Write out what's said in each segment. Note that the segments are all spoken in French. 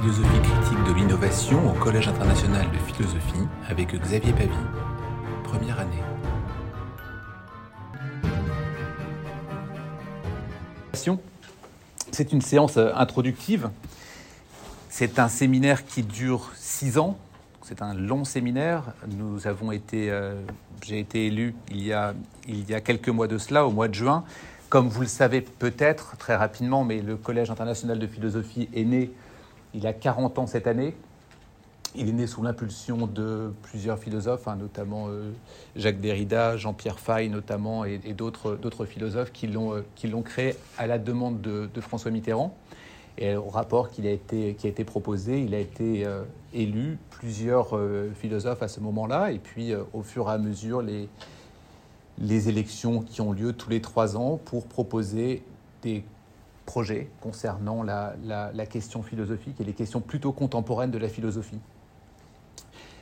philosophie critique de l'innovation au Collège international de philosophie avec Xavier Pavie. Première année. C'est une séance euh, introductive. C'est un séminaire qui dure six ans. C'est un long séminaire. Nous avons été, euh, j'ai été élu il y, a, il y a quelques mois de cela, au mois de juin. Comme vous le savez peut-être très rapidement, mais le Collège international de philosophie est né il a 40 ans cette année. Il est né sous l'impulsion de plusieurs philosophes, hein, notamment euh, Jacques Derrida, Jean-Pierre Fay notamment, et, d'autres philosophes qui l'ont euh, créé à la demande de, François Mitterrand. Et au rapport qui a été, proposé, il a été euh, élu plusieurs philosophes à ce moment-là, et puis au fur et à mesure, les élections qui ont lieu tous les trois ans pour proposer des projets concernant la, question philosophique et les questions plutôt contemporaines de la philosophie.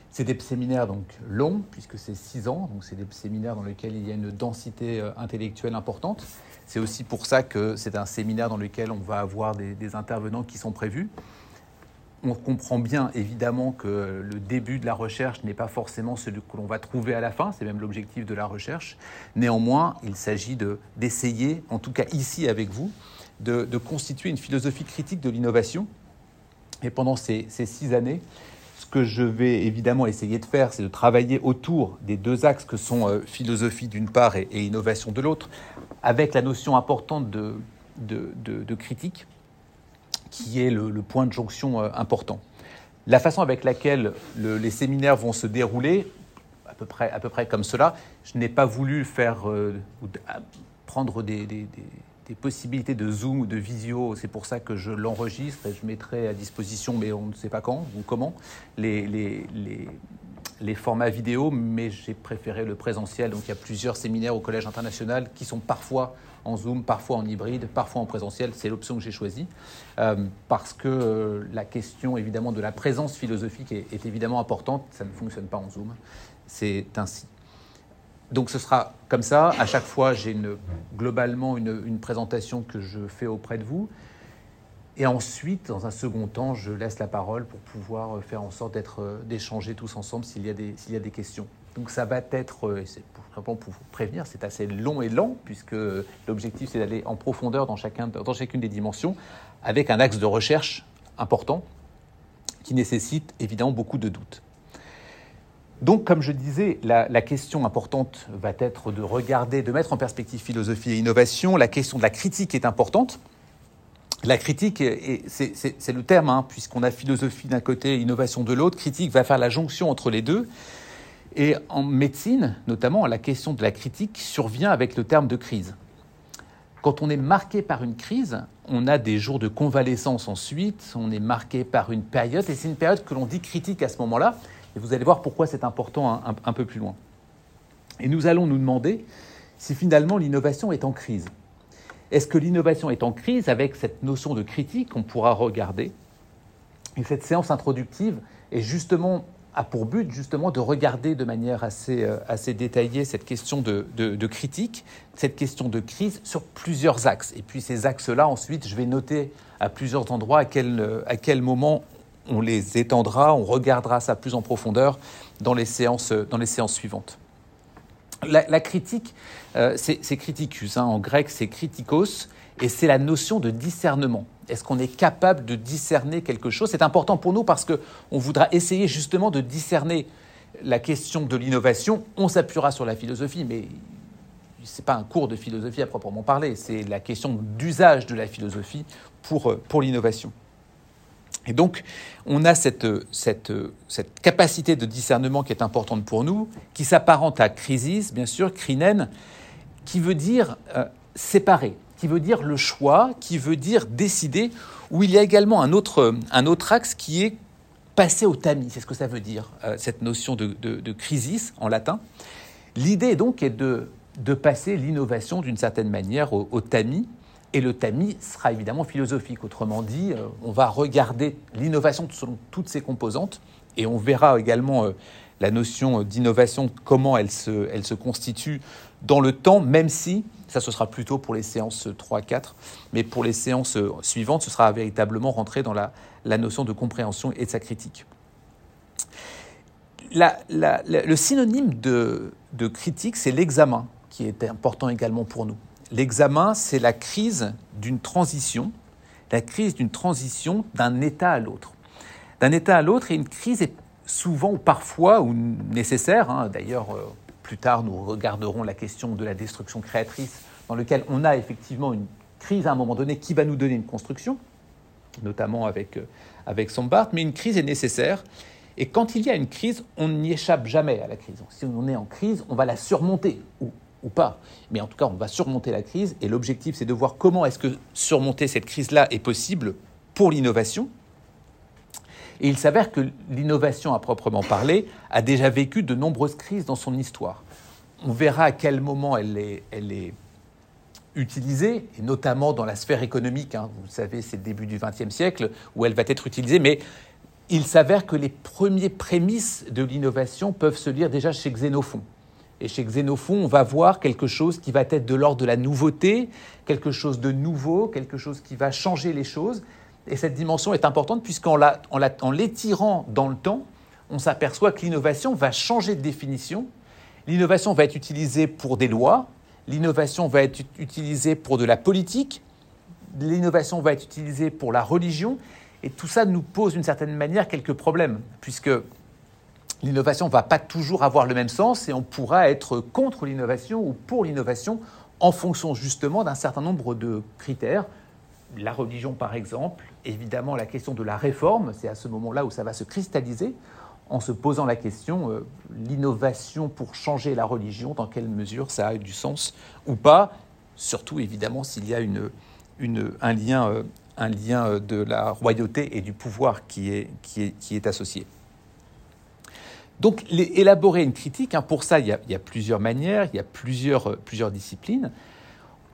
C'est des séminaires donc longs, puisque c'est six ans, donc c'est des séminaires dans lesquels il y a une densité euh, intellectuelle importante. C'est aussi pour ça que c'est un séminaire dans lequel on va avoir des intervenants qui sont prévus. On comprend bien évidemment que le début de la recherche n'est pas forcément celui que l'on va trouver à la fin, c'est même l'objectif de la recherche. Néanmoins, il s'agit d'essayer, en tout cas ici avec vous, de, constituer une philosophie critique de l'innovation. Et pendant ces, six années, ce que je vais évidemment essayer de faire, c'est de travailler autour des deux axes que sont euh, philosophie d'une part et, innovation de l'autre, avec la notion importante de, de, critique, qui est le, point de jonction euh, important. La façon avec laquelle les séminaires vont se dérouler, à peu près, à peu près comme cela, je n'ai pas voulu faire euh, prendre des possibilités de Zoom ou de visio. C'est pour ça que je l'enregistre et je mettrai à disposition, mais on ne sait pas quand ou comment, les, formats vidéo, mais j'ai préféré le présentiel. Donc il y a plusieurs séminaires au Collège international qui sont parfois en Zoom, parfois en hybride, parfois en présentiel. C'est l'option que j'ai choisie euh, parce que euh, la question évidemment de la présence philosophique est, est évidemment importante. Ça ne fonctionne pas en Zoom. C'est ainsi. Donc ce sera comme ça. À chaque fois, j'ai globalement une, présentation que je fais auprès de vous. Et ensuite, dans un second temps, je laisse la parole pour pouvoir faire en sorte d'être, d'échanger tous ensemble s'il y, a des, questions. Donc ça va être, c'est pour, pour vous prévenir, c'est assez long et lent, puisque l'objectif c'est d'aller en profondeur dans chacune des dimensions, avec un axe de recherche important qui nécessite évidemment beaucoup de doutes. Donc, comme je disais, la, question importante va être de regarder, de mettre en perspective philosophie et innovation. La question de la critique est importante. La critique, c'est le terme, hein, puisqu'on a philosophie d'un côté, innovation de l'autre. Critique va faire la jonction entre les deux. Et en médecine, notamment, la question de la critique survient avec le terme de crise. Quand on est marqué par une crise, on a des jours de convalescence ensuite, on est marqué par une période, et c'est une période que l'on dit critique à ce moment-là. Et vous allez voir pourquoi c'est important un, peu plus loin. Et nous allons nous demander si finalement l'innovation est en crise. Est-ce que l'innovation est en crise avec cette notion de critique qu'on pourra regarder Et cette séance introductive est justement a pour but justement de regarder de manière assez, euh, assez détaillée cette question de, de, critique, cette question de crise sur plusieurs axes. Et puis ces axes-là, ensuite, je vais noter à plusieurs endroits à quel, à quel moment on les étendra, on regardera ça plus en profondeur dans les séances, dans les séances suivantes. La, critique, euh, c'est criticus, hein. en grec c'est kritikos, et c'est la notion de discernement. Est-ce qu'on est capable de discerner quelque chose? C'est important pour nous parce qu'on voudra essayer justement de discerner la question de l'innovation. On s'appuiera sur la philosophie, mais ce n'est pas un cours de philosophie à proprement parler, c'est la question d'usage de la philosophie pour, pour l'innovation. Et donc, on a cette, cette, cette, capacité de discernement qui est importante pour nous, qui s'apparente à crisis, bien sûr, crinen, qui veut dire euh, séparer, qui veut dire le choix, qui veut dire décider, où il y a également un autre, un autre axe qui est passer au tamis. C'est ce que ça veut dire, euh, cette notion de, de, crisis en latin. L'idée donc est de, de passer l'innovation d'une certaine manière au, au tamis, et le tamis sera évidemment philosophique. Autrement dit, euh, on va regarder l'innovation selon toutes ses composantes et on verra également euh, la notion d'innovation, comment elle se, elle se constitue dans le temps, même si Ça, ce sera plutôt pour les séances 3-4. Mais pour les séances suivantes, ce sera véritablement rentrer dans la, notion de compréhension et de sa critique. le synonyme de, de critique, c'est l'examen, qui est important également pour nous. L'examen, c'est la crise d'une transition, la crise d'une transition d'un état à l'autre. D'un état à l'autre, et une crise est souvent ou parfois ou nécessaire. Hein. D'ailleurs, euh, plus tard, nous regarderons la question de la destruction créatrice, dans lequel on a effectivement une crise à un moment donné qui va nous donner une construction, notamment avec, euh, avec Sombart, mais une crise est nécessaire. Et quand il y a une crise, on n'y échappe jamais à la crise. Si on est en crise, on va la surmonter, ou pas. Mais en tout cas, on va surmonter la crise, et l'objectif, c'est de voir comment est-ce que surmonter cette crise-là est possible pour l'innovation, et il s'avère que l'innovation à proprement parler a déjà vécu de nombreuses crises dans son histoire. On verra à quel moment elle est, utilisée, et notamment dans la sphère économique. Hein. Vous savez, c'est le début du XXe siècle où elle va être utilisée, mais il s'avère que les premiers prémices de l'innovation peuvent se lire déjà chez Xénophon. Et chez Xénophon, on va voir quelque chose qui va être de l'ordre de la nouveauté, quelque chose de nouveau, quelque chose qui va changer les choses. Et cette dimension est importante puisqu'en l'étirant dans le temps, on s'aperçoit que l'innovation va changer de définition. L'innovation va être utilisée pour des lois, l'innovation va être utilisée pour de la politique, l'innovation va être utilisée pour la religion, et tout ça nous pose d'une certaine manière quelques problèmes, puisque l'innovation ne va pas toujours avoir le même sens, et on pourra être contre l'innovation ou pour l'innovation en fonction justement d'un certain nombre de critères, la religion par exemple, évidemment la question de la réforme, c'est à ce moment-là où ça va se cristalliser, en se posant la question, euh, l'innovation pour changer la religion, dans quelle mesure ça a du sens ou pas, surtout évidemment s'il y a une, un, lien, euh, un lien euh, de la royauté et du pouvoir qui est, qui est, qui est associé. Donc élaborer une critique, hein, pour ça il y, a, plusieurs manières, il y a plusieurs, plusieurs disciplines.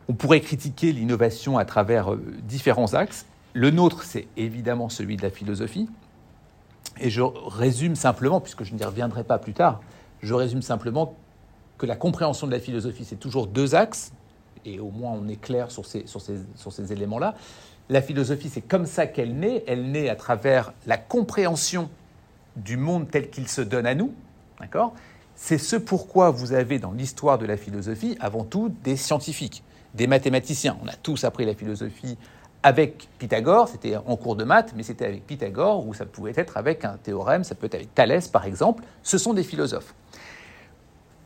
On pourrait critiquer l'innovation à travers euh, différents axes. Le nôtre, c'est évidemment celui de la philosophie. Et je résume simplement, puisque je n'y reviendrai pas plus tard, je résume simplement que la compréhension de la philosophie, c'est toujours deux axes, et au moins on est clair sur ces éléments-là. La philosophie, c'est comme ça qu'elle naît. Elle naît à travers la compréhension du monde tel qu'il se donne à nous. D'accord? C'est ce pourquoi vous avez dans l'histoire de la philosophie avant tout des scientifiques des mathématiciens. On a tous appris la philosophie avec Pythagore, c'était en cours de maths, mais c'était avec Pythagore, ou ça pouvait être avec un théorème, ça peut être avec Thalès par exemple. Ce sont des philosophes.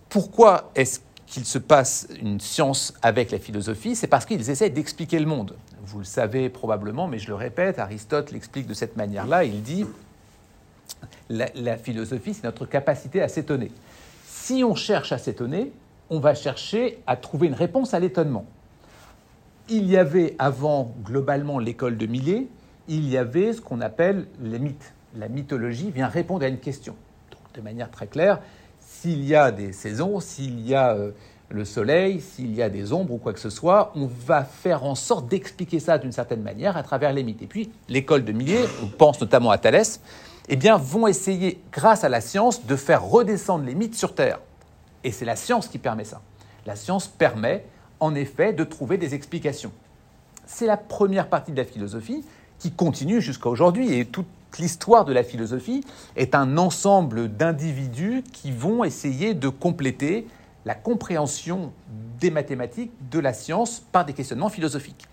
Pourquoi est-ce qu'il se passe une science avec la philosophie? C'est parce qu'ils essaient d'expliquer le monde. Vous le savez probablement, mais je le répète, Aristote l'explique de cette manière-là. Il dit la, philosophie, c'est notre capacité à s'étonner. Si on cherche à s'étonner, on va chercher à trouver une réponse à l'étonnement il y avait avant globalement l'école de Millet, il y avait ce qu'on appelle les mythes. La mythologie vient répondre à une question. Donc, de manière très claire, s'il y a des saisons, s'il y a euh, le soleil, s'il y a des ombres ou quoi que ce soit, on va faire en sorte d'expliquer ça d'une certaine manière à travers les mythes. Et puis, l'école de Millet, on pense notamment à Thalès, eh bien, vont essayer, grâce à la science, de faire redescendre les mythes sur Terre. Et c'est la science qui permet ça. La science permet en effet de trouver des explications. C'est la première partie de la philosophie qui continue jusqu'à aujourd'hui et toute l'histoire de la philosophie est un ensemble d'individus qui vont essayer de compléter la compréhension des mathématiques, de la science, par des questionnements philosophiques.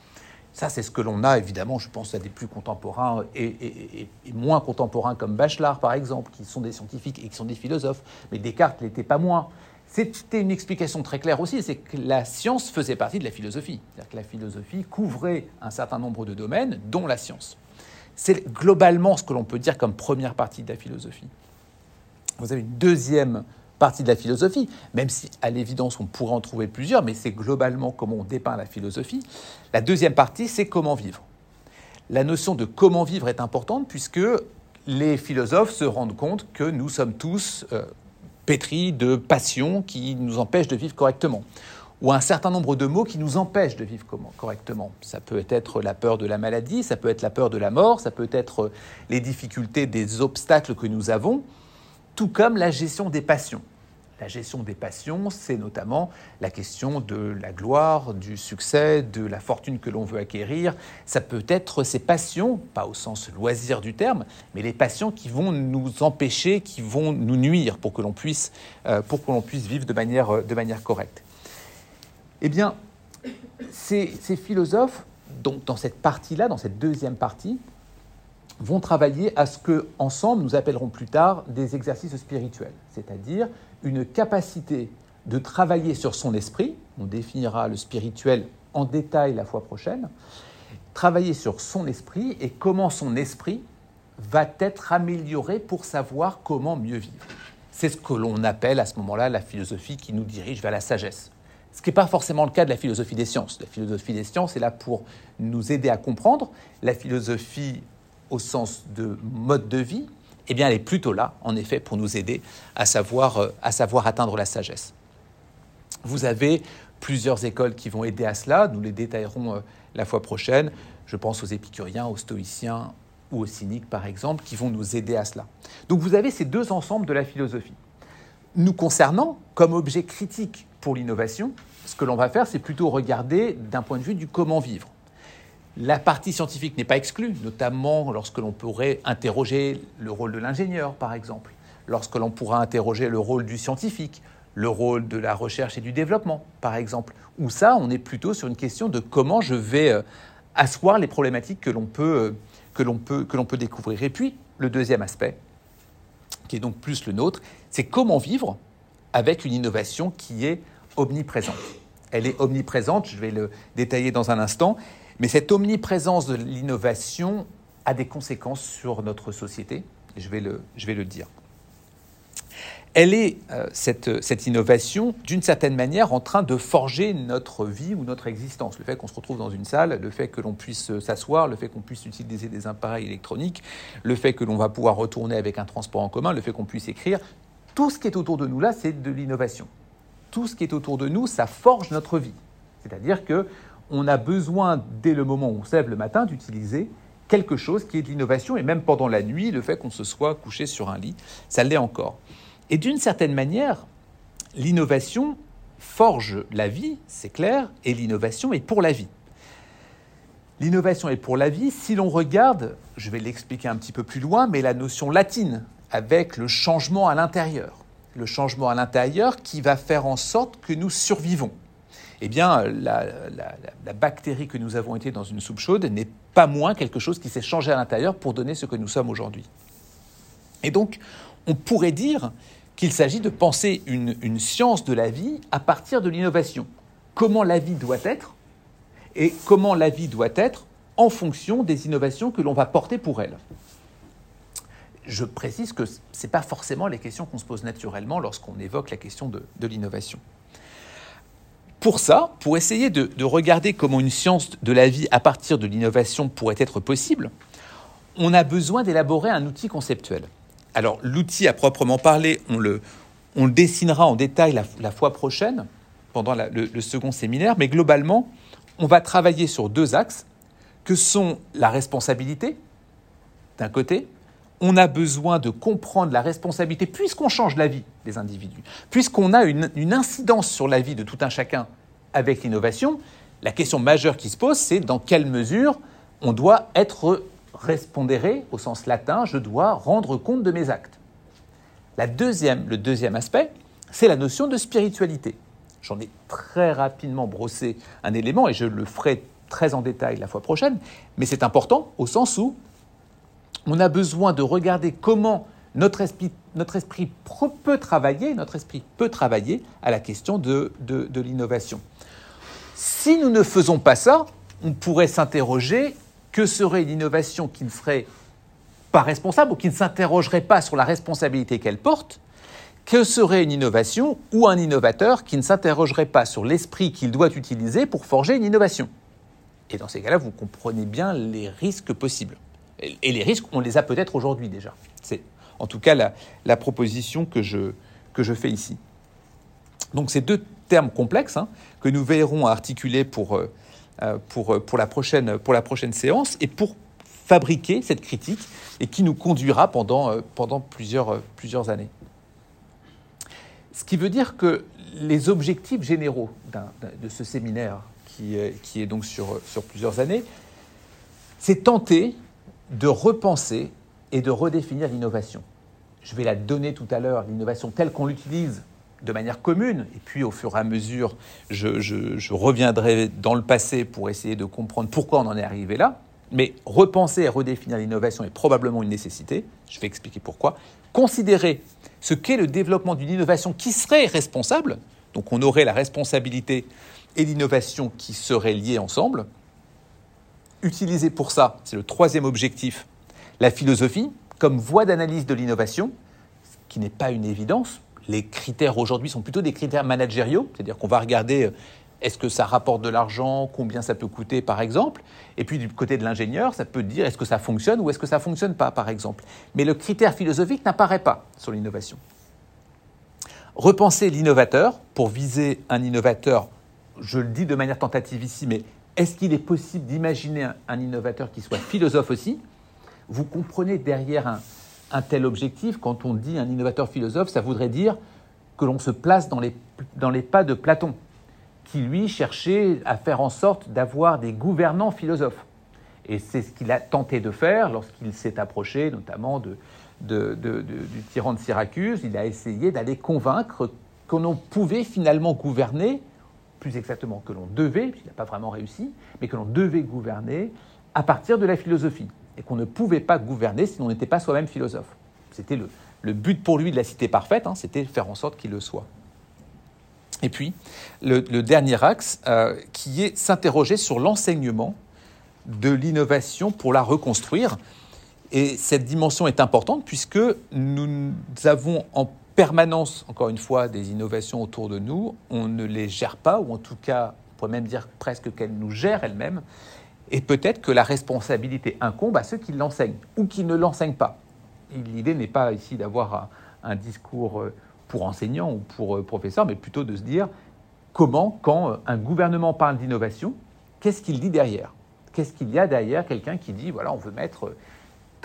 Ça, c'est ce que l'on a, évidemment, je pense à des plus contemporains et, moins contemporains comme Bachelard, par exemple, qui sont des scientifiques et qui sont des philosophes. Mais Descartes n'était pas moins. C'était une explication très claire aussi, c'est que la science faisait partie de la philosophie. C'est-à-dire que la philosophie couvrait un certain nombre de domaines, dont la science. C'est globalement ce que l'on peut dire comme première partie de la philosophie. Vous avez une deuxième partie de la philosophie, même si à l'évidence on pourrait en trouver plusieurs, mais c'est globalement comment on dépeint la philosophie. La deuxième partie, c'est comment vivre. La notion de comment vivre est importante puisque les philosophes se rendent compte que nous sommes tous euh, pétri de passions qui nous empêchent de vivre correctement, ou un certain nombre de mots qui nous empêchent de vivre correctement. Ça peut être la peur de la maladie, ça peut être la peur de la mort, ça peut être les difficultés des obstacles que nous avons, tout comme la gestion des passions. La gestion des passions, c'est notamment la question de la gloire, du succès, de la fortune que l'on veut acquérir. Ça peut être ces passions, pas au sens loisir du terme, mais les passions qui vont nous empêcher, qui vont nous nuire pour que l'on puisse, euh, vivre de manière, de manière correcte. Eh bien, ces, ces philosophes, donc dans cette partie-là, dans cette deuxième partie, vont travailler à ce que, ensemble, nous appellerons plus tard des exercices spirituels, c'est-à-dire une capacité de travailler sur son esprit, on définira le spirituel en détail la fois prochaine, travailler sur son esprit et comment son esprit va être amélioré pour savoir comment mieux vivre. C'est ce que l'on appelle à ce moment-là la philosophie qui nous dirige vers la sagesse. Ce qui n'est pas forcément le cas de la philosophie des sciences. La philosophie des sciences est là pour nous aider à comprendre. La philosophie au sens de mode de vie, eh bien, elle est plutôt là, en effet, pour nous aider à savoir, euh, à savoir atteindre la sagesse. Vous avez plusieurs écoles qui vont aider à cela. Nous les détaillerons euh, la fois prochaine. Je pense aux épicuriens, aux stoïciens ou aux cyniques, par exemple, qui vont nous aider à cela. Donc vous avez ces deux ensembles de la philosophie. Nous concernant, comme objet critique pour l'innovation, ce que l'on va faire, c'est plutôt regarder d'un point de vue du comment vivre. La partie scientifique n'est pas exclue, notamment lorsque l'on pourrait interroger le rôle de l'ingénieur, par exemple, lorsque l'on pourra interroger le rôle du scientifique, le rôle de la recherche et du développement, par exemple. Ou ça, on est plutôt sur une question de comment je vais euh, asseoir les problématiques que l'on peut, euh, peut, que l'on peut découvrir. Et puis, le deuxième aspect, qui est donc plus le nôtre, c'est comment vivre avec une innovation qui est omniprésente. Elle est omniprésente, je vais le détailler dans un instant, mais cette omniprésence de l'innovation a des conséquences sur notre société, je vais le, je vais le dire. Elle est, euh, cette, cette, innovation, d'une certaine manière, en train de forger notre vie ou notre existence. Le fait qu'on se retrouve dans une salle, le fait que l'on puisse s'asseoir, le fait qu'on puisse utiliser des appareils électroniques, le fait que l'on va pouvoir retourner avec un transport en commun, le fait qu'on puisse écrire, tout ce qui est autour de nous là, c'est de l'innovation. Tout ce qui est autour de nous, ça forge notre vie. C'est-à-dire que on a besoin, dès le moment où on se lève le matin, d'utiliser quelque chose qui est de l'innovation, et même pendant la nuit, le fait qu'on se soit couché sur un lit, ça l'est encore. Et d'une certaine manière, l'innovation forge la vie, c'est clair, et l'innovation est pour la vie. L'innovation est pour la vie si l'on regarde, je vais l'expliquer un petit peu plus loin, mais la notion latine avec le changement à l'intérieur. Le changement à l'intérieur qui va faire en sorte que nous survivons eh bien, la, bactérie que nous avons été dans une soupe chaude n'est pas moins quelque chose qui s'est changé à l'intérieur pour donner ce que nous sommes aujourd'hui. Et donc, on pourrait dire qu'il s'agit de penser une, science de la vie à partir de l'innovation. Comment la vie doit être et comment la vie doit être en fonction des innovations que l'on va porter pour elle. Je précise que ce n'est pas forcément les questions qu'on se pose naturellement lorsqu'on évoque la question de l'innovation. Pour ça, pour essayer de, regarder comment une science de la vie à partir de l'innovation pourrait être possible, on a besoin d'élaborer un outil conceptuel. Alors l'outil à proprement parler, on le, le dessinera en détail la, fois prochaine, pendant le, second séminaire, mais globalement, on va travailler sur deux axes, que sont la responsabilité, d'un côté, on a besoin de comprendre la responsabilité, puisqu'on change la vie des individus, puisqu'on a une, incidence sur la vie de tout un chacun avec l'innovation, la question majeure qui se pose, c'est dans quelle mesure on doit être respondéré au sens latin, je dois rendre compte de mes actes. La deuxième, le deuxième aspect, c'est la notion de spiritualité. J'en ai très rapidement brossé un élément et je le ferai très en détail la fois prochaine, mais c'est important au sens où on a besoin de regarder comment notre esprit, peut travailler, à la question de, de, l'innovation. Si nous ne faisons pas ça, on pourrait s'interroger que serait une innovation qui ne serait pas responsable ou qui ne s'interrogerait pas sur la responsabilité qu'elle porte? Que serait une innovation ou un innovateur qui ne s'interrogerait pas sur l'esprit qu'il doit utiliser pour forger une innovation? Et dans ces cas-là, vous comprenez bien les risques possibles. Et les risques, on les a peut-être aujourd'hui déjà. C'est en tout cas la, proposition que je, que je fais ici. Donc ces deux termes complexes hein, que nous verrons articuler pour, euh, euh, pour, euh, pour, la prochaine, pour la prochaine séance et pour fabriquer cette critique et qui nous conduira pendant, pendant plusieurs, plusieurs années. Ce qui veut dire que les objectifs généraux de ce séminaire, qui, qui est donc sur, sur plusieurs années, c'est tenter de repenser et de redéfinir l'innovation. Je vais la donner tout à l'heure, l'innovation telle qu'on l'utilise de manière commune, et puis au fur et à mesure, je, reviendrai dans le passé pour essayer de comprendre pourquoi on en est arrivé là. Mais repenser et redéfinir l'innovation est probablement une nécessité. Je vais expliquer pourquoi. Considérer ce qu'est le développement d'une innovation qui serait responsable, donc on aurait la responsabilité et l'innovation qui seraient liées ensemble. Utiliser pour ça, c'est le troisième objectif, la philosophie comme voie d'analyse de l'innovation, ce qui n'est pas une évidence. Les critères aujourd'hui sont plutôt des critères managériaux, c'est-à-dire qu'on va regarder euh, est-ce que ça rapporte de l'argent, combien ça peut coûter par exemple, et puis du côté de l'ingénieur, ça peut dire est-ce que ça fonctionne ou est-ce que ça ne fonctionne pas par exemple. Mais le critère philosophique n'apparaît pas sur l'innovation. Repenser l'innovateur pour viser un innovateur, je le dis de manière tentative ici, mais est-ce qu'il est possible d'imaginer un innovateur qui soit philosophe aussi? Vous comprenez derrière un, tel objectif, quand on dit un innovateur philosophe, ça voudrait dire que l'on se place dans les, pas de Platon, qui lui cherchait à faire en sorte d'avoir des gouvernants philosophes. Et c'est ce qu'il a tenté de faire lorsqu'il s'est approché notamment du tyran de Syracuse. Il a essayé d'aller convaincre que l'on pouvait finalement gouverner, plus exactement que l'on devait, puisqu'il n'a pas vraiment réussi, mais que l'on devait gouverner à partir de la philosophie et qu'on ne pouvait pas gouverner si on n'était pas soi-même philosophe. C'était le, but pour lui de la cité parfaite, hein, c'était faire en sorte qu'il le soit. Et puis, le, dernier axe, euh, qui est s'interroger sur l'enseignement de l'innovation pour la reconstruire. Et cette dimension est importante puisque nous avons en permanence, encore une fois, des innovations autour de nous. On ne les gère pas, ou en tout cas, on pourrait même dire presque qu'elles nous gèrent elles-mêmes. Et peut-être que la responsabilité incombe à ceux qui l'enseignent ou qui ne l'enseignent pas. L'idée n'est pas ici d'avoir un, discours euh, pour enseignants ou pour euh, professeurs, mais plutôt de se dire comment, quand euh, un gouvernement parle d'innovation, qu'est-ce qu'il dit derrière? Qu'est-ce qu'il y a derrière? Quelqu'un qui dit, voilà, on veut mettre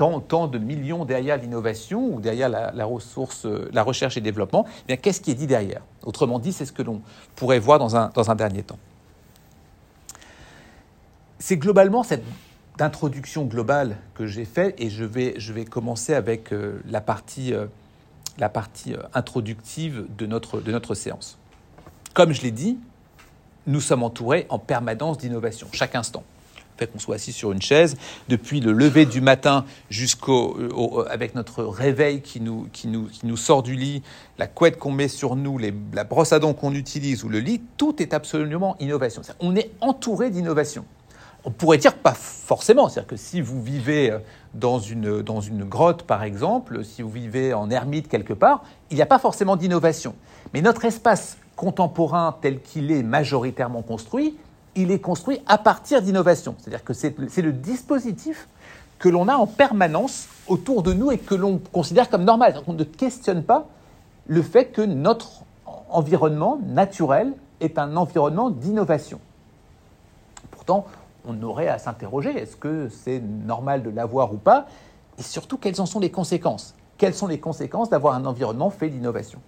tant, de millions derrière l'innovation ou derrière la, ressource, la recherche et développement eh bien, Qu'est-ce qui est dit derrière? Autrement dit, c'est ce que l'on pourrait voir dans un, dans un dernier temps c'est globalement cette introduction globale que j'ai faite et je vais, je vais commencer avec euh, la partie, euh, la partie euh, introductive de notre, de notre séance. Comme je l'ai dit, nous sommes entourés en permanence d'innovation, chaque instant. Qu'on soit assis sur une chaise, depuis le lever du matin jusqu'au avec notre réveil qui nous, qui, nous, qui nous sort du lit, la couette qu'on met sur nous, les, la brosse à dents qu'on utilise ou le lit, tout est absolument innovation. on est entouré d'innovation. On pourrait dire pas forcément, c'est-à-dire que si vous vivez euh, dans une, dans une grotte par exemple, si vous vivez en ermite quelque part, il n'y a pas forcément d'innovation. Mais notre espace contemporain tel qu'il est majoritairement construit, il est construit à partir d'innovation. C'est-à-dire que c'est le dispositif que l'on a en permanence autour de nous et que l'on considère comme normal. on ne questionne pas le fait que notre environnement naturel est un environnement d'innovation. Pourtant, on aurait à s'interroger, est-ce que c'est normal de l'avoir ou pas? Et surtout, quelles en sont les conséquences? Quelles sont les conséquences d'avoir un environnement fait d'innovation?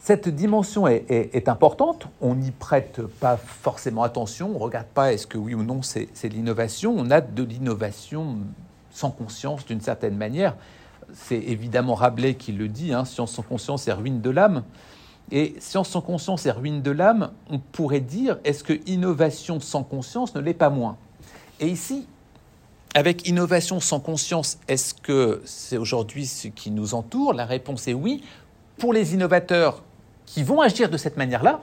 Cette dimension est, importante, on n'y prête pas forcément attention, on ne regarde pas est-ce que oui ou non c'est de l'innovation, on a de l'innovation sans conscience d'une certaine manière. C'est évidemment Rabelais qui le dit, hein, science sans conscience est ruine de l'âme. Et science sans conscience et ruine de l'âme, on pourrait dire, est-ce que innovation sans conscience ne l'est pas moins? Et ici, avec innovation sans conscience, est-ce que c'est aujourd'hui ce qui nous entoure? La réponse est oui. Pour les innovateurs qui vont agir de cette manière-là,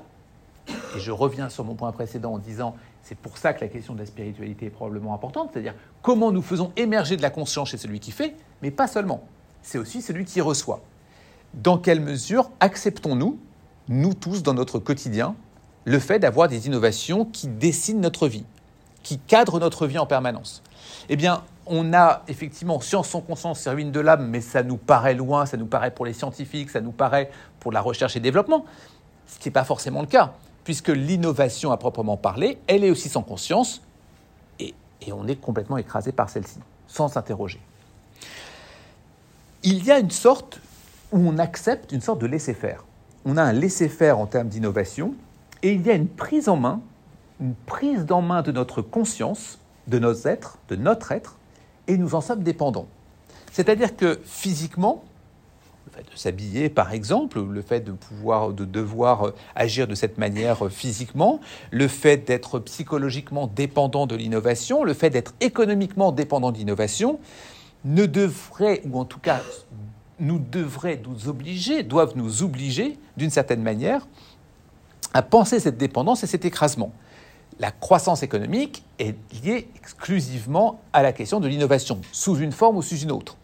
et je reviens sur mon point précédent en disant, c'est pour ça que la question de la spiritualité est probablement importante, c'est-à-dire comment nous faisons émerger de la conscience chez celui qui fait, mais pas seulement, c'est aussi celui qui reçoit. Dans quelle mesure acceptons-nous nous tous, dans notre quotidien, le fait d'avoir des innovations qui dessinent notre vie, qui cadrent notre vie en permanence? Eh bien, on a effectivement science sans conscience, c'est ruine de l'âme, mais ça nous paraît loin, ça nous paraît pour les scientifiques, ça nous paraît pour la recherche et développement, ce qui n'est pas forcément le cas, puisque l'innovation à proprement parler, elle est aussi sans conscience, et, on est complètement écrasé par celle-ci, sans s'interroger. Il y a une sorte où on accepte une sorte de laisser-faire. On a un laisser-faire en termes d'innovation et il y a une prise en main, une prise en main de notre conscience, de nos êtres, de notre être, et nous en sommes dépendants. C'est-à-dire que physiquement, le fait de s'habiller par exemple, le fait de pouvoir, de devoir agir de cette manière physiquement, le fait d'être psychologiquement dépendant de l'innovation, le fait d'être économiquement dépendant de l'innovation, ne devrait, ou en tout cas nous devrait nous obliger, doivent nous obliger d'une certaine manière à penser cette dépendance et cet écrasement. La croissance économique est liée exclusivement à la question de l'innovation, sous une forme ou sous une autre.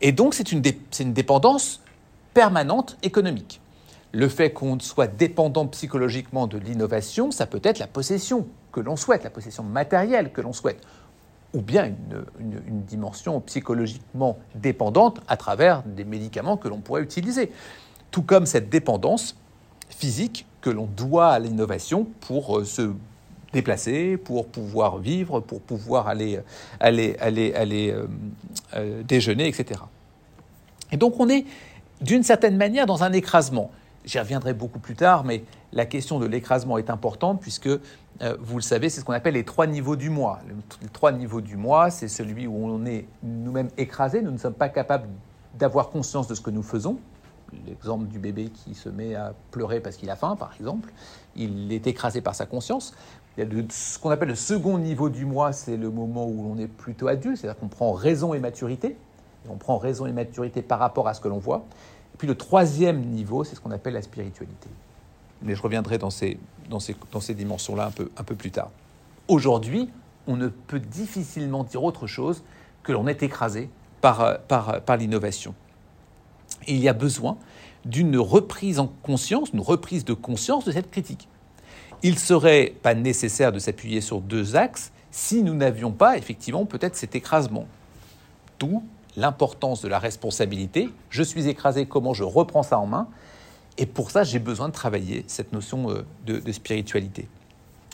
Et donc c'est une, une dépendance permanente économique. Le fait qu'on soit dépendant psychologiquement de l'innovation, ça peut être la possession que l'on souhaite, la possession matérielle que l'on souhaite ou bien une, dimension psychologiquement dépendante à travers des médicaments que l'on pourrait utiliser. Tout comme cette dépendance physique que l'on doit à l'innovation pour euh, se déplacer, pour pouvoir vivre, pour pouvoir aller, aller, aller, aller euh, euh, déjeuner, etc. Et donc on est d'une certaine manière dans un écrasement. J'y reviendrai beaucoup plus tard, mais la question de l'écrasement est importante puisque euh, vous le savez, c'est ce qu'on appelle les trois niveaux du moi. Les trois niveaux du moi, c'est celui où on est nous-mêmes écrasés, nous ne sommes pas capables d'avoir conscience de ce que nous faisons. L'exemple du bébé qui se met à pleurer parce qu'il a faim, par exemple, il est écrasé par sa conscience. Il y a ce qu'on appelle le second niveau du moi, c'est le moment où l'on est plutôt adulte, c'est-à-dire qu'on prend raison et maturité. Et on prend raison et maturité par rapport à ce que l'on voit. Et puis le troisième niveau, c'est ce qu'on appelle la spiritualité mais je reviendrai dans ces, dans ces, dans ces dimensions-là un peu, un peu plus tard. Aujourd'hui, on ne peut difficilement dire autre chose que l'on est écrasé par, par, par l'innovation. il y a besoin d'une reprise en conscience, une reprise de conscience de cette critique. Il serait pas nécessaire de s'appuyer sur deux axes si nous n'avions pas effectivement peut-être cet écrasement. D'où l'importance de la responsabilité. Je suis écrasé, comment je reprends ça en main? Et pour ça, j'ai besoin de travailler cette notion euh, de, spiritualité.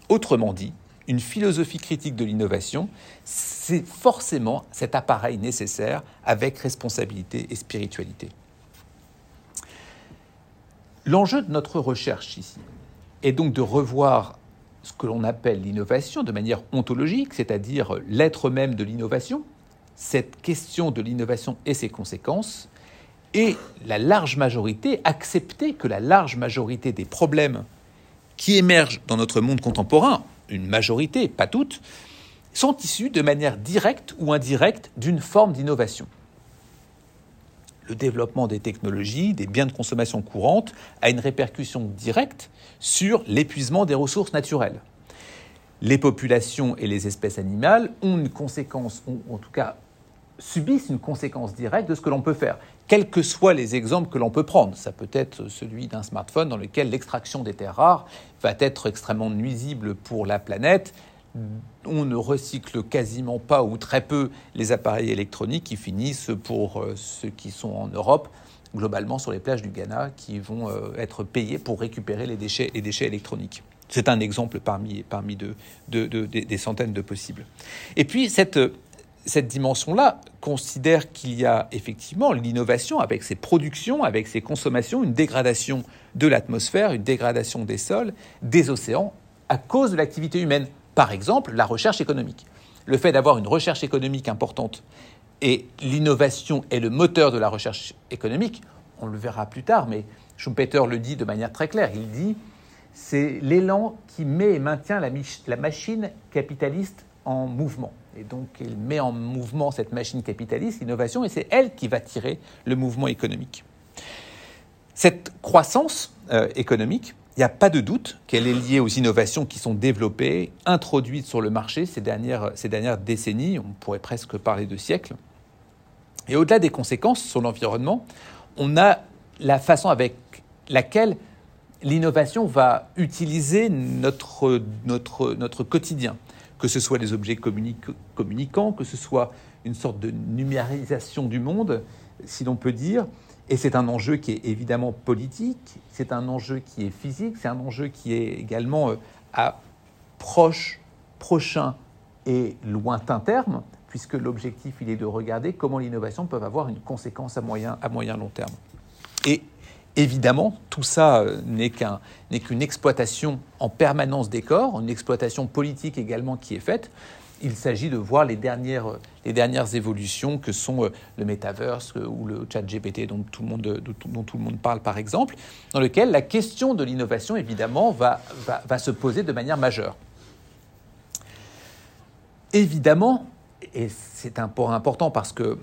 Autrement dit, une philosophie critique de l'innovation, c'est forcément cet appareil nécessaire avec responsabilité et spiritualité. L'enjeu de notre recherche ici est donc de revoir ce que l'on appelle l'innovation de manière ontologique, c'est-à-dire l'être même de l'innovation, cette question de l'innovation et ses conséquences, et la large majorité, accepter que la large majorité des problèmes qui émergent dans notre monde contemporain, une majorité, pas toutes, sont issus de manière directe ou indirecte d'une forme d'innovation. Le développement des technologies, des biens de consommation courante, a une répercussion directe sur l'épuisement des ressources naturelles. Les populations et les espèces animales ont une conséquence, ou en tout cas subissent une conséquence directe de ce que l'on peut faire quels que soient les exemples que l'on peut prendre. Ça peut être celui d'un smartphone dans lequel l'extraction des terres rares va être extrêmement nuisible pour la planète. On ne recycle quasiment pas ou très peu les appareils électroniques qui finissent pour euh, ceux qui sont en Europe globalement sur les plages du Ghana qui vont euh, être payés pour récupérer les déchets, électroniques. C'est un exemple parmi, parmi des centaines de possibles. Et puis cette cette dimension-là considère qu'il y a effectivement l'innovation avec ses productions, avec ses consommations, une dégradation de l'atmosphère, une dégradation des sols, des océans, à cause de l'activité humaine. Par exemple, la recherche économique. Le fait d'avoir une recherche économique importante et l'innovation est le moteur de la recherche économique, on le verra plus tard, mais Schumpeter le dit de manière très claire. Il dit c'est l'élan qui met et maintient la machine capitaliste en mouvement. Et donc, il met en mouvement cette machine capitaliste, l'innovation, et c'est elle qui va tirer le mouvement économique. Cette croissance euh, économique, n'y a pas de doute qu'elle est liée aux innovations qui sont développées, introduites sur le marché ces dernières, ces dernières décennies, on pourrait presque parler de siècles. Et au-delà des conséquences sur l'environnement, on a la façon avec laquelle l'innovation va utiliser notre, notre, notre quotidien que ce soit des objets communicants, que ce soit une sorte de numérisation du monde, si l'on peut dire. Et c'est un enjeu qui est évidemment politique, c'est un enjeu qui est physique, c'est un enjeu qui est également euh, à proche, prochain et lointain terme, puisque l'objectif il est de regarder comment l'innovation peut avoir une conséquence à moyen, à moyen long terme. Et évidemment, tout ça euh, n'est qu'une exploitation en permanence des corps, une exploitation politique également qui est faite. Il s'agit de voir les dernières, les dernières évolutions que sont euh, le metaverse euh, ou le chat GPT dont tout, le monde, dont tout le monde parle par exemple, dans lequel la question de l'innovation évidemment va, va, va se poser de manière majeure. Évidemment, et c'est un point important parce qu'on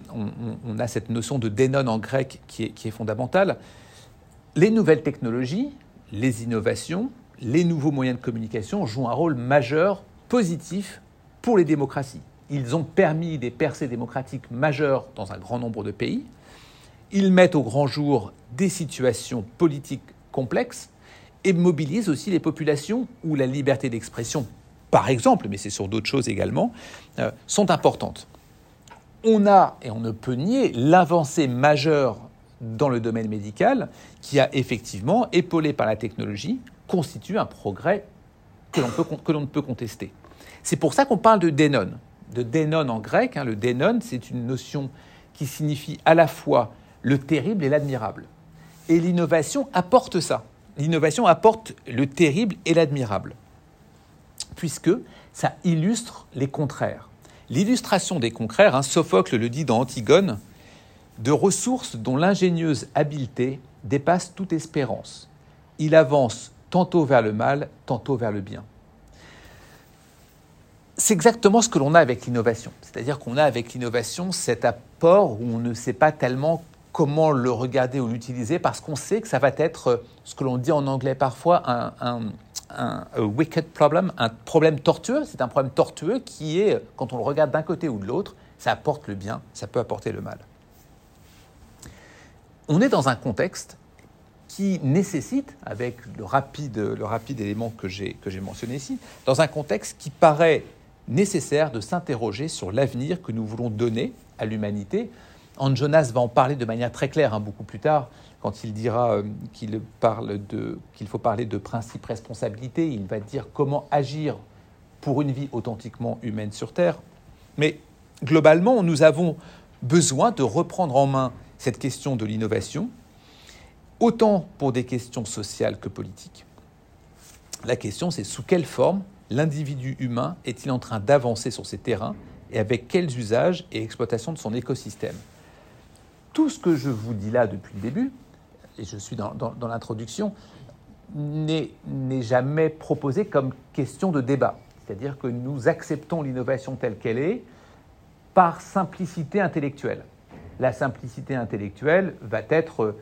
on, a cette notion de dénon en grec qui est, qui est fondamentale, les nouvelles technologies, les innovations, les nouveaux moyens de communication jouent un rôle majeur, positif pour les démocraties. Ils ont permis des percées démocratiques majeures dans un grand nombre de pays. Ils mettent au grand jour des situations politiques complexes et mobilisent aussi les populations où la liberté d'expression par exemple, mais c'est sur d'autres choses également, euh, sont importantes. On a, et on ne peut nier, l'avancée majeure dans le domaine médical qui a effectivement, épaulé par la technologie, constitué un progrès que l'on, ne peut contester. C'est pour ça qu'on parle de dénon. De dénon en grec, hein, le dénon, c'est une notion qui signifie à la fois le terrible et l'admirable. Et l'innovation apporte ça. L'innovation apporte le terrible et l'admirable puisque ça illustre les contraires. L'illustration des contraires, hein, Sophocle le dit dans Antigone, de ressources dont l'ingénieuse habileté dépasse toute espérance. Il avance tantôt vers le mal, tantôt vers le bien. C'est exactement ce que l'on a avec l'innovation. C'est-à-dire qu'on a avec l'innovation cet apport où on ne sait pas tellement comment le regarder ou l'utiliser parce qu'on sait que ça va être ce que l'on dit en anglais parfois un, un, wicked problem, un problème tortueux. C'est un problème tortueux qui est, quand on le regarde d'un côté ou de l'autre, ça apporte le bien, ça peut apporter le mal. On est dans un contexte qui nécessite, avec le rapide, le rapide élément que j'ai mentionné ici, dans un contexte qui paraît nécessaire de s'interroger sur l'avenir que nous voulons donner à l'humanité. Anne Jonas va en parler de manière très claire hein, beaucoup plus tard quand il dira euh, qu'il parle de qu'il faut parler de principe responsabilité, il va dire comment agir pour une vie authentiquement humaine sur Terre. Mais globalement, nous avons besoin de reprendre en main cette question de l'innovation, autant pour des questions sociales que politiques. La question, c'est sous quelle forme l'individu humain est-il en train d'avancer sur ces terrains et avec quels usages et exploitations de son écosystème? Tout ce que je vous dis là depuis le début, et je suis dans, l'introduction, n'est jamais proposé comme question de débat. C'est-à-dire que nous acceptons l'innovation telle qu'elle est par simplicité intellectuelle. La simplicité intellectuelle va être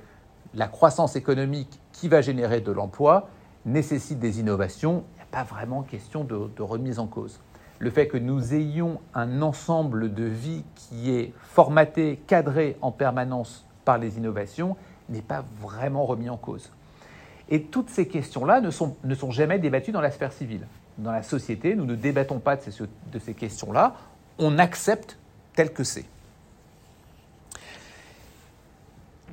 la croissance économique qui va générer de l'emploi, nécessite des innovations, pas vraiment question de, remise en cause. Le fait que nous ayons un ensemble de vie qui est formaté, cadré en permanence par les innovations, n'est pas vraiment remis en cause. Et toutes ces questions-là ne sont, ne sont jamais débattues dans la sphère civile. Dans la société, nous ne débattons pas de ces, de ces questions-là, on accepte tel que c'est.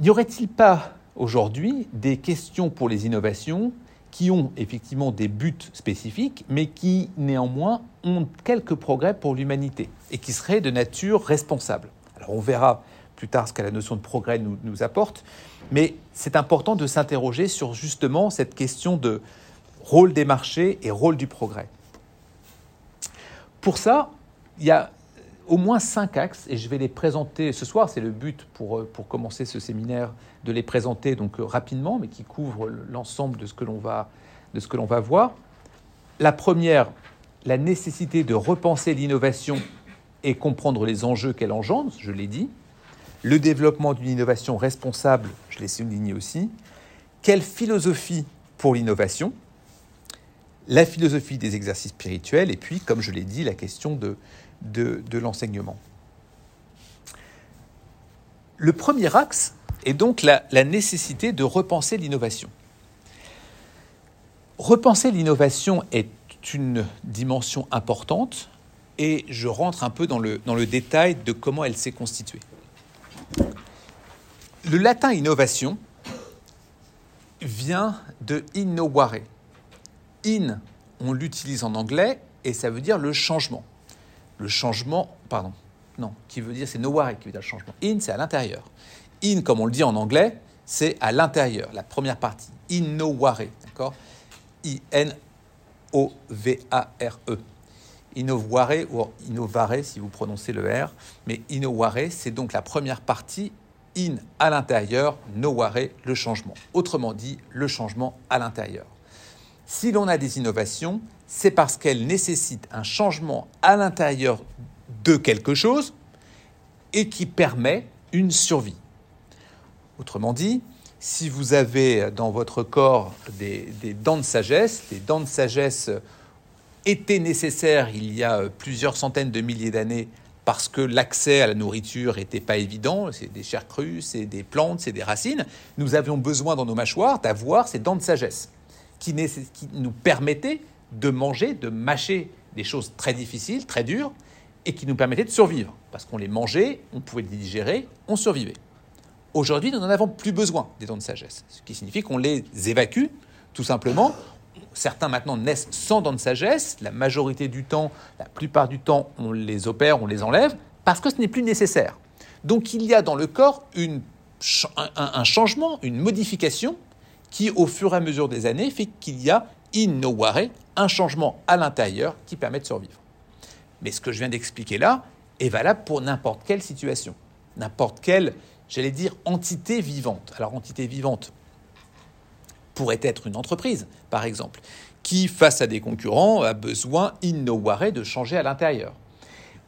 N'y aurait-il pas aujourd'hui des questions pour les innovations qui ont effectivement des buts spécifiques, mais qui néanmoins ont quelques progrès pour l'humanité et qui seraient de nature responsable Alors on verra plus tard ce que la notion de progrès nous, nous apporte, mais c'est important de s'interroger sur justement cette question de rôle des marchés et rôle du progrès. Pour ça, il y a au moins cinq axes, et je vais les présenter ce soir, c'est le but pour, pour commencer ce séminaire, de les présenter donc rapidement, mais qui couvrent l'ensemble de ce que l'on va, voir. La première, la nécessité de repenser l'innovation et comprendre les enjeux qu'elle engendre, je l'ai dit le développement d'une innovation responsable, je l'ai souligné aussi, quelle philosophie pour l'innovation, la philosophie des exercices spirituels, et puis, comme je l'ai dit, la question de, l'enseignement. Le premier axe est donc la, la nécessité de repenser l'innovation. Repenser l'innovation est une dimension importante et je rentre un peu dans le, dans le détail de comment elle s'est constituée. Le latin innovation vient de innovare. In, on l'utilise en anglais et ça veut dire le changement. Le changement, pardon, non, qui veut dire c'est noware qui veut dire le changement. In, c'est à l'intérieur. In, comme on le dit en anglais, c'est à l'intérieur, la première partie, innovare, d'accord? I-N-O-V-A-R-E. Innovare ou innovare si vous prononcez le R, mais innovare, c'est donc la première partie, in à l'intérieur, noware, le changement. Autrement dit, le changement à l'intérieur. Si l'on a des innovations, c'est parce qu'elles nécessitent un changement à l'intérieur de quelque chose et qui permet une survie. Autrement dit, si vous avez dans votre corps des, dents de sagesse, les dents de sagesse étaient nécessaires il y a plusieurs centaines de milliers d'années parce que l'accès à la nourriture n'était pas évident, c'est des chairs crues, c'est des plantes, c'est des racines, nous avions besoin dans nos mâchoires d'avoir ces dents de sagesse qui nous permettaient de manger, de mâcher des choses très difficiles, très dures, et qui nous permettaient de survivre. Parce qu'on les mangeait, on pouvait les digérer, on survivait. Aujourd'hui, nous n'en avons plus besoin des dents de sagesse, ce qui signifie qu'on les évacue, tout simplement. Certains maintenant naissent sans dents de sagesse, la majorité du temps, la plupart du temps, on les opère, on les enlève, parce que ce n'est plus nécessaire. Donc il y a dans le corps un, changement, une modification qui, au fur et à mesure des années, fait qu'il y a innoware, un changement à l'intérieur qui permet de survivre. Mais ce que je viens d'expliquer là est valable pour n'importe quelle situation, n'importe quelle j'allais dire, entité vivante. Alors, entité vivante pourrait être une entreprise, par exemple, qui, face à des concurrents, a besoin, innoware, de changer à l'intérieur.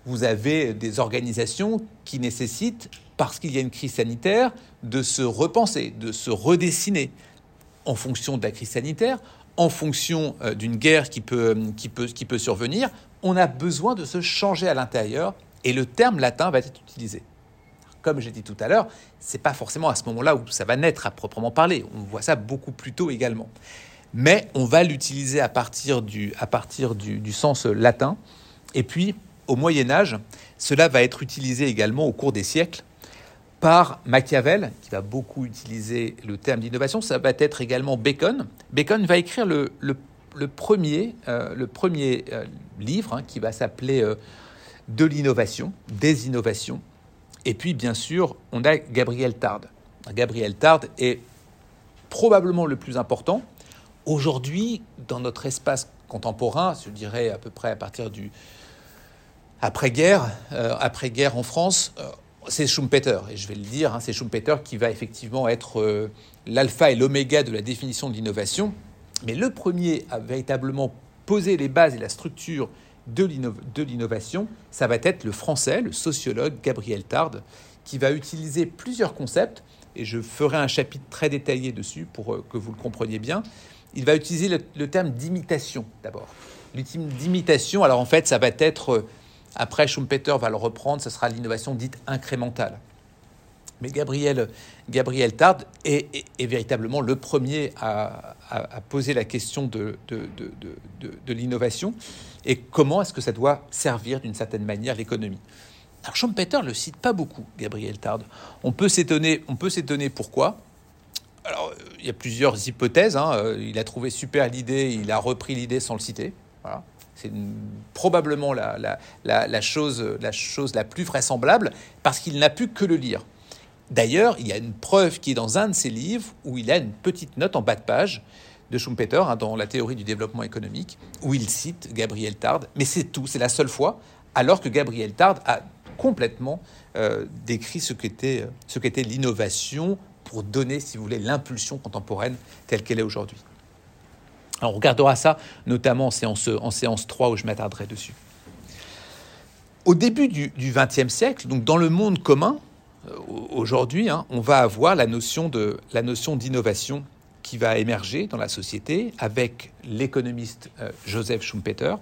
Vous avez des organisations qui nécessitent, parce qu'il y a une crise sanitaire, de se repenser, de se redessiner en fonction de la crise sanitaire, en fonction euh, d'une guerre peut, qui peut survenir. On a besoin de se changer à l'intérieur et le terme latin va être utilisé comme j'ai dit tout à l'heure, c'est pas forcément à ce moment-là où ça va naître à proprement parler. On voit ça beaucoup plus tôt également. Mais on va l'utiliser à partir, du, à partir du, sens latin. Et puis, au Moyen Âge, cela va être utilisé également au cours des siècles par Machiavel, qui va beaucoup utiliser le terme d'innovation. Ça va être également Bacon. Bacon va écrire le, premier, le premier euh, euh, livre hein, qui va s'appeler euh, De l'innovation, des innovations. Et puis, bien sûr, on a Gabriel Tarde. Gabriel Tarde est probablement le plus important. Aujourd'hui, dans notre espace contemporain, je dirais à peu près à partir du après-guerre, euh, après-guerre en France, euh, c'est Schumpeter. Et je vais le dire, hein, c'est Schumpeter qui va effectivement être euh, l'alpha et l'oméga de la définition de l'innovation. Mais le premier à véritablement poser les bases et la structure de l'innovation, ça va être le français, le sociologue Gabriel Tarde, qui va utiliser plusieurs concepts, et je ferai un chapitre très détaillé dessus pour euh, que vous le compreniez bien. Il va utiliser le, terme d'imitation d'abord. L'ultime d'imitation, alors en fait, ça va être, euh, après Schumpeter va le reprendre, ce sera l'innovation dite incrémentale. Mais Gabriel, Gabriel Tarde est, véritablement le premier à, poser la question de, de, de l'innovation et comment est-ce que ça doit servir d'une certaine manière l'économie? Alors Schumpeter ne le cite pas beaucoup, Gabriel Tarde. On peut s'étonner, on peut s'étonner pourquoi. Alors, il y a plusieurs hypothèses. Hein. Il a trouvé super l'idée, il a repris l'idée sans le citer. C'est probablement la, chose, la chose la plus vraisemblable parce qu'il n'a pu que le lire. D'ailleurs, il y a une preuve qui est dans un de ses livres où il a une petite note en bas de page de Schumpeter hein, dans la théorie du développement économique, où il cite Gabriel Tarde, mais c'est tout, c'est la seule fois, alors que Gabriel Tarde a complètement euh, décrit ce qu'était, ce qu'était l'innovation pour donner, si vous voulez, l'impulsion contemporaine telle qu'elle est aujourd'hui. Alors on regardera ça notamment en séance, en séance 3 où je m'attarderai dessus. Au début du XXe siècle, donc dans le monde commun, euh, aujourd'hui, hein, on va avoir la notion d'innovation qui va émerger dans la société avec l'économiste euh, Joseph Schumpeter.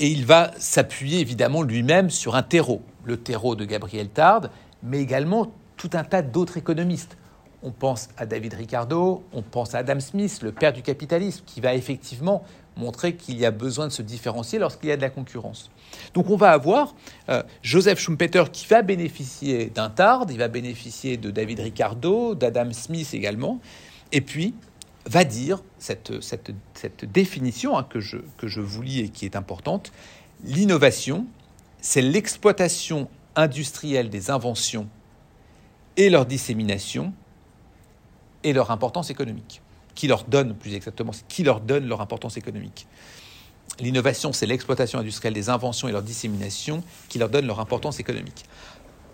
Et il va s'appuyer évidemment lui-même sur un terreau, le terreau de Gabriel Tarde, mais également tout un tas d'autres économistes. On pense à David Ricardo, on pense à Adam Smith, le père du capitalisme, qui va effectivement montrer qu'il y a besoin de se différencier lorsqu'il y a de la concurrence. Donc on va avoir euh, Joseph Schumpeter qui va bénéficier d'un Tard, il va bénéficier de David Ricardo, d'Adam Smith également, et puis va dire cette, cette, définition hein, que, je, que je vous lis et qui est importante, l'innovation, c'est l'exploitation industrielle des inventions et leur dissémination et leur importance économique. Qui leur donne, plus exactement, qui leur donne leur importance économique. L'innovation, c'est l'exploitation industrielle des inventions et leur dissémination qui leur donne leur importance économique.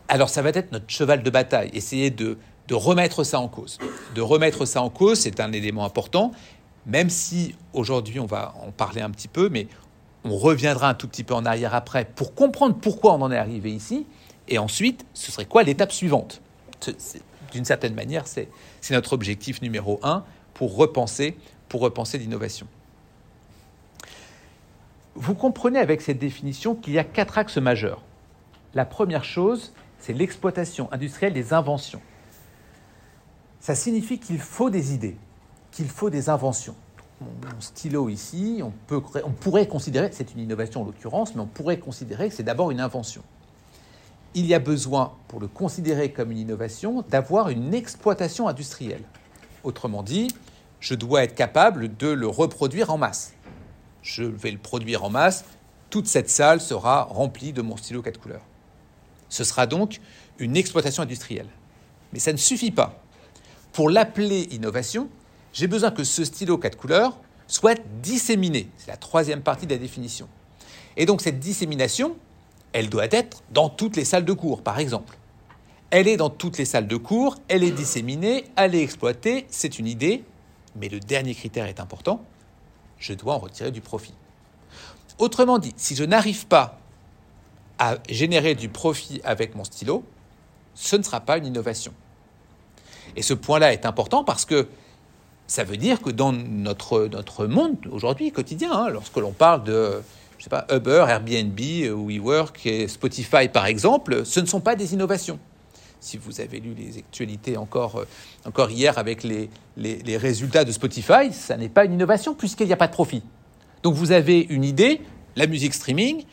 Alors ça va être notre cheval de bataille, essayer de, de remettre ça en cause. De remettre ça en cause, c'est un élément important, même si aujourd'hui on va en parler un petit peu, mais on reviendra un tout petit peu en arrière après pour comprendre pourquoi on en est arrivé ici, et ensuite, ce serait quoi l'étape suivante? D'une certaine manière, c'est notre objectif numéro un pour repenser, pour repenser l'innovation. Vous comprenez avec cette définition qu'il y a quatre axes majeurs. La première chose, c'est l'exploitation industrielle des inventions. Ça signifie qu'il faut des idées, qu'il faut des inventions. Mon stylo ici, on, on pourrait considérer, c'est une innovation en l'occurrence, mais on pourrait considérer que c'est d'abord une invention. Il y a besoin, pour le considérer comme une innovation, d'avoir une exploitation industrielle. Autrement dit, je dois être capable de le reproduire en masse je vais le produire en masse, toute cette salle sera remplie de mon stylo 4 couleurs. Ce sera donc une exploitation industrielle. Mais ça ne suffit pas. Pour l'appeler innovation, j'ai besoin que ce stylo 4 couleurs soit disséminé. C'est la troisième partie de la définition. Et donc cette dissémination, elle doit être dans toutes les salles de cours, par exemple. Elle est dans toutes les salles de cours, elle est disséminée, elle est exploitée, c'est une idée, mais le dernier critère est important, je dois en retirer du profit. Autrement dit, si je n'arrive pas à générer du profit avec mon stylo, ce ne sera pas une innovation. Et ce point-là est important parce que ça veut dire que dans notre, monde aujourd'hui quotidien, hein, lorsque l'on parle de je sais pas, Uber, Airbnb, WeWork et Spotify par exemple, ce ne sont pas des innovations si vous avez lu les actualités encore, euh, encore hier avec les, les, résultats de Spotify, ça n'est pas une innovation puisqu'il n'y a pas de profit. Donc vous avez une idée, la musique streaming,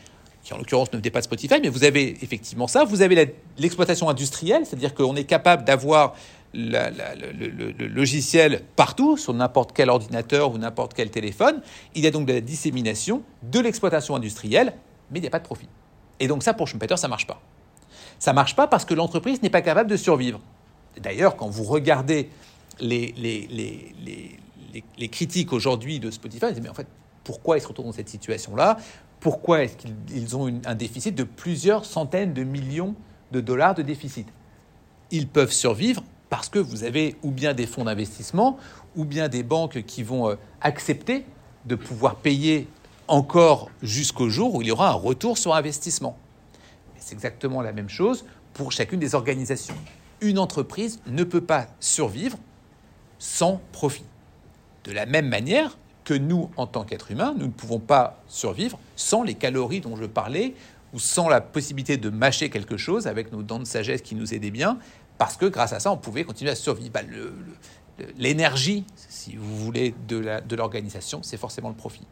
qui en l'occurrence ne dépasse Spotify, mais vous avez effectivement ça, vous avez l'exploitation industrielle, c'est-à-dire qu'on est capable d'avoir le, le, logiciel partout, sur n'importe quel ordinateur ou n'importe quel téléphone. Il y a donc de la dissémination, de l'exploitation industrielle, mais il n'y a pas de profit. Et donc ça, pour Schumpeter, ça ne marche pas. Ça ne marche pas parce que l'entreprise n'est pas capable de survivre. D'ailleurs, quand vous regardez les, critiques aujourd'hui de Spotify, vous dites, mais en fait, pourquoi ils se retrouvent dans cette situation-là? Pourquoi est-ce qu'ils ont un déficit de plusieurs centaines de millions de dollars de déficit? Ils peuvent survivre parce que vous avez ou bien des fonds d'investissement, ou bien des banques qui vont euh, accepter de pouvoir payer encore jusqu'au jour où il y aura un retour sur investissement. C'est exactement la même chose pour chacune des organisations. Une entreprise ne peut pas survivre sans profit. De la même manière que nous, en tant qu'êtres humains, nous ne pouvons pas survivre sans les calories dont je parlais ou sans la possibilité de mâcher quelque chose avec nos dents de sagesse qui nous aidaient bien, parce que grâce à ça, on pouvait continuer à survivre. Bah, l'énergie, si vous voulez, de l'organisation, c'est forcément le profit.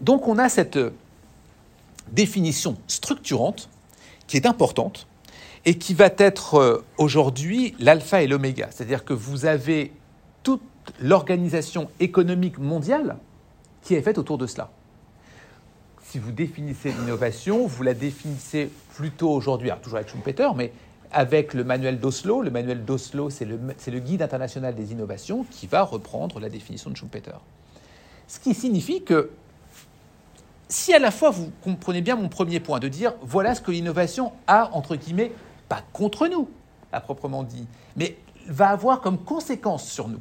Donc on a cette définition structurante qui est importante et qui va être euh, aujourd'hui l'alpha et l'oméga. C'est-à-dire que vous avez toute l'organisation économique mondiale qui est faite autour de cela. Si vous définissez l'innovation, vous la définissez plutôt aujourd'hui, toujours avec Schumpeter, mais avec le manuel d'Oslo. Le manuel d'Oslo, c'est le, le, guide international des innovations qui va reprendre la définition de Schumpeter. Ce qui signifie que si à la fois vous comprenez bien mon premier point, de dire voilà ce que l'innovation a, entre guillemets, pas contre nous, à proprement dit, mais va avoir comme conséquence sur nous.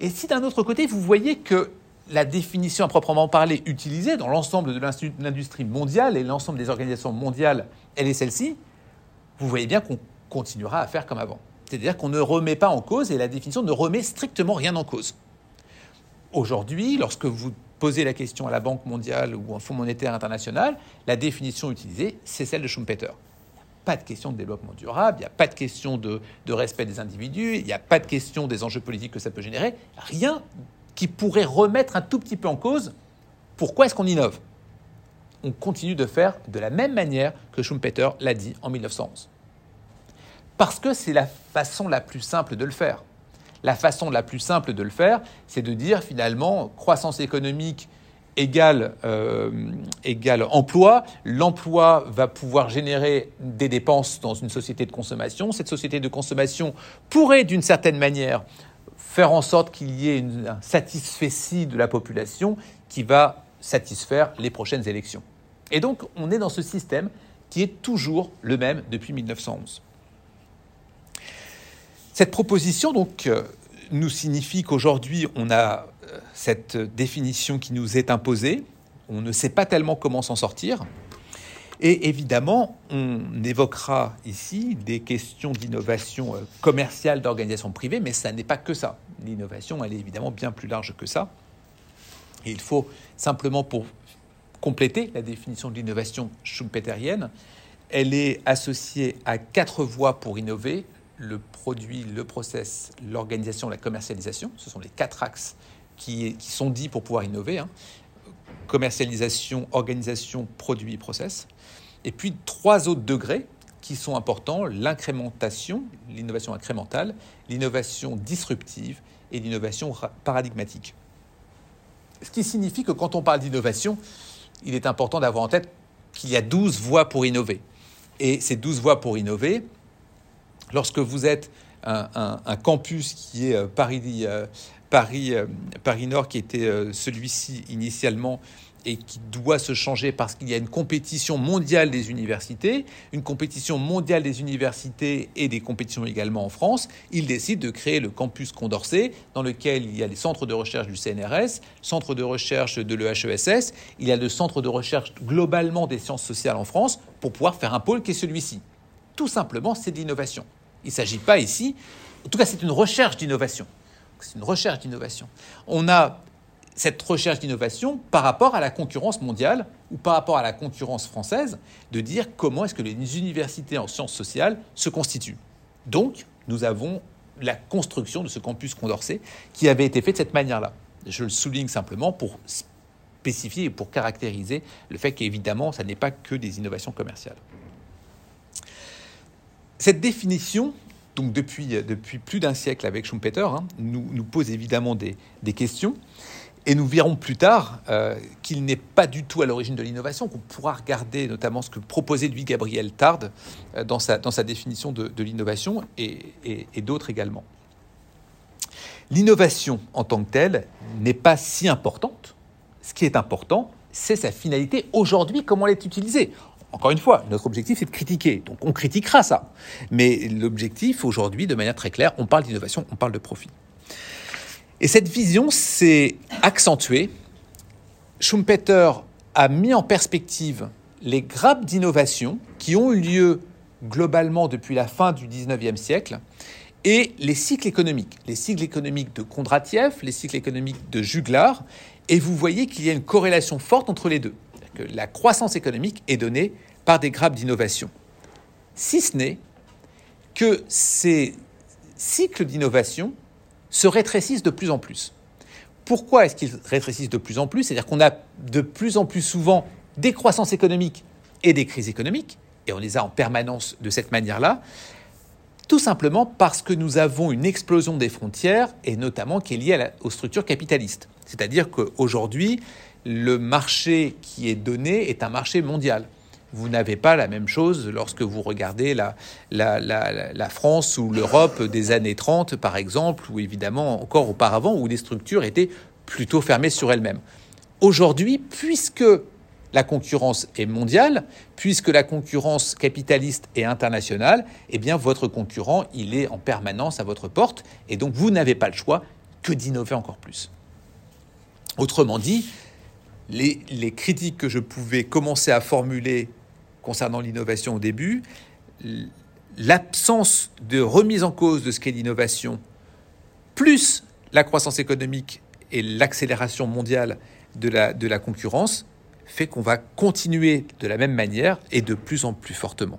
Et si d'un autre côté, vous voyez que la définition à proprement parler utilisée dans l'ensemble de l'industrie mondiale et l'ensemble des organisations mondiales, elle est celle-ci, vous voyez bien qu'on continuera à faire comme avant. C'est-à-dire qu'on ne remet pas en cause et la définition ne remet strictement rien en cause. Aujourd'hui, lorsque vous posez la question à la Banque mondiale ou au Fonds monétaire international, la définition utilisée, c'est celle de Schumpeter. Pas de question de développement durable, il n'y a pas de question de, respect des individus, il n'y a pas de question des enjeux politiques que ça peut générer, rien qui pourrait remettre un tout petit peu en cause pourquoi est-ce qu'on innove. On continue de faire de la même manière que Schumpeter l'a dit en 1911. Parce que c'est la façon la plus simple de le faire. La façon la plus simple de le faire, c'est de dire finalement croissance économique égale, égale emploi. L'emploi va pouvoir générer des dépenses dans une société de consommation. Cette société de consommation pourrait, d'une certaine manière, faire en sorte qu'il y ait une, un de la population qui va satisfaire les prochaines élections. Et donc, on est dans ce système qui est toujours le même depuis 1911. Cette proposition, donc, euh, nous signifie qu'aujourd'hui, on a euh, cette définition qui nous est imposée. On ne sait pas tellement comment s'en sortir. Et évidemment, on évoquera ici des questions d'innovation euh, commerciale d'organisation privée, mais ça n'est pas que ça. L'innovation, elle est évidemment bien plus large que ça. Et il faut simplement, pour compléter la définition de l'innovation schumpeterienne, elle est associée à quatre voies pour innover le produit, le process, l'organisation, la commercialisation. Ce sont les quatre axes qui, sont dits pour pouvoir innover. Hein. Commercialisation, organisation, produit, process. Et puis trois autres degrés qui sont importants, l'incrémentation, l'innovation incrémentale, l'innovation disruptive et l'innovation paradigmatique. Ce qui signifie que quand on parle d'innovation, il est important d'avoir en tête qu'il y a 12 voies pour innover. Et ces 12 voies pour innover, lorsque vous êtes un, campus qui est euh, Paris, euh, euh, qui était celui-ci initialement, et qui doit se changer parce qu'il y a une compétition mondiale des universités, une compétition mondiale des universités et des compétitions également en France, il décide de créer le campus Condorcet, dans lequel il y a les centres de recherche du CNRS, centre de recherche de l'EHESS, il y a le centre de recherche globalement des sciences sociales en France, pour pouvoir faire un pôle qui est celui-ci. Tout simplement, c'est de l'innovation. Il ne s'agit pas ici, en tout cas c'est une recherche d'innovation. C'est une recherche d'innovation. On a cette recherche d'innovation par rapport à la concurrence mondiale ou par rapport à la concurrence française, de dire comment est-ce que les universités en sciences sociales se constituent. Donc, nous avons la construction de ce campus Condorcet qui avait été fait de cette manière-là. Je le souligne simplement pour spécifier et pour caractériser le fait qu'évidemment, ça n'est pas que des innovations commerciales. Cette définition, donc depuis, depuis plus d'un siècle avec Schumpeter, hein, nous, pose évidemment des, questions. Et nous verrons plus tard euh, qu'il n'est pas du tout à l'origine de l'innovation, qu'on pourra regarder notamment ce que proposait lui Gabriel Tarde euh, dans, sa, définition de, l'innovation et, et d'autres également. L'innovation en tant que telle n'est pas si importante. Ce qui est important, c'est sa finalité aujourd'hui, comment elle est utilisée. Encore une fois, notre objectif, c'est de critiquer. Donc on critiquera ça. Mais l'objectif, aujourd'hui, de manière très claire, on parle d'innovation, on parle de profit. Et cette vision s'est accentuée. Schumpeter a mis en perspective les grappes d'innovation qui ont eu lieu globalement depuis la fin du 19e siècle et les cycles économiques, les cycles économiques de Kondratiev, les cycles économiques de Juglar, et vous voyez qu'il y a une corrélation forte entre les deux. Que la croissance économique est donnée par des grappes d'innovation. Si ce n'est que ces cycles d'innovation se rétrécissent de plus en plus. Pourquoi est-ce qu'ils rétrécissent de plus en plus? C'est-à-dire qu'on a de plus en plus souvent des croissances économiques et des crises économiques, et on les a en permanence de cette manière-là, tout simplement parce que nous avons une explosion des frontières, et notamment qui est liée aux structures capitalistes. C'est-à-dire qu'aujourd'hui, le marché qui est donné est un marché mondial vous n'avez pas la même chose lorsque vous regardez la, France ou l'Europe des années 30, par exemple, ou évidemment encore auparavant, où les structures étaient plutôt fermées sur elles-mêmes. Aujourd'hui, puisque la concurrence est mondiale, puisque la concurrence capitaliste est internationale, eh bien votre concurrent, il est en permanence à votre porte, et donc vous n'avez pas le choix que d'innover encore plus. Autrement dit, les, critiques que je pouvais commencer à formuler concernant l'innovation au début, l'absence de remise en cause de ce qu'est l'innovation, plus la croissance économique et l'accélération mondiale de la, de concurrence, fait qu'on va continuer de la même manière et de plus en plus fortement.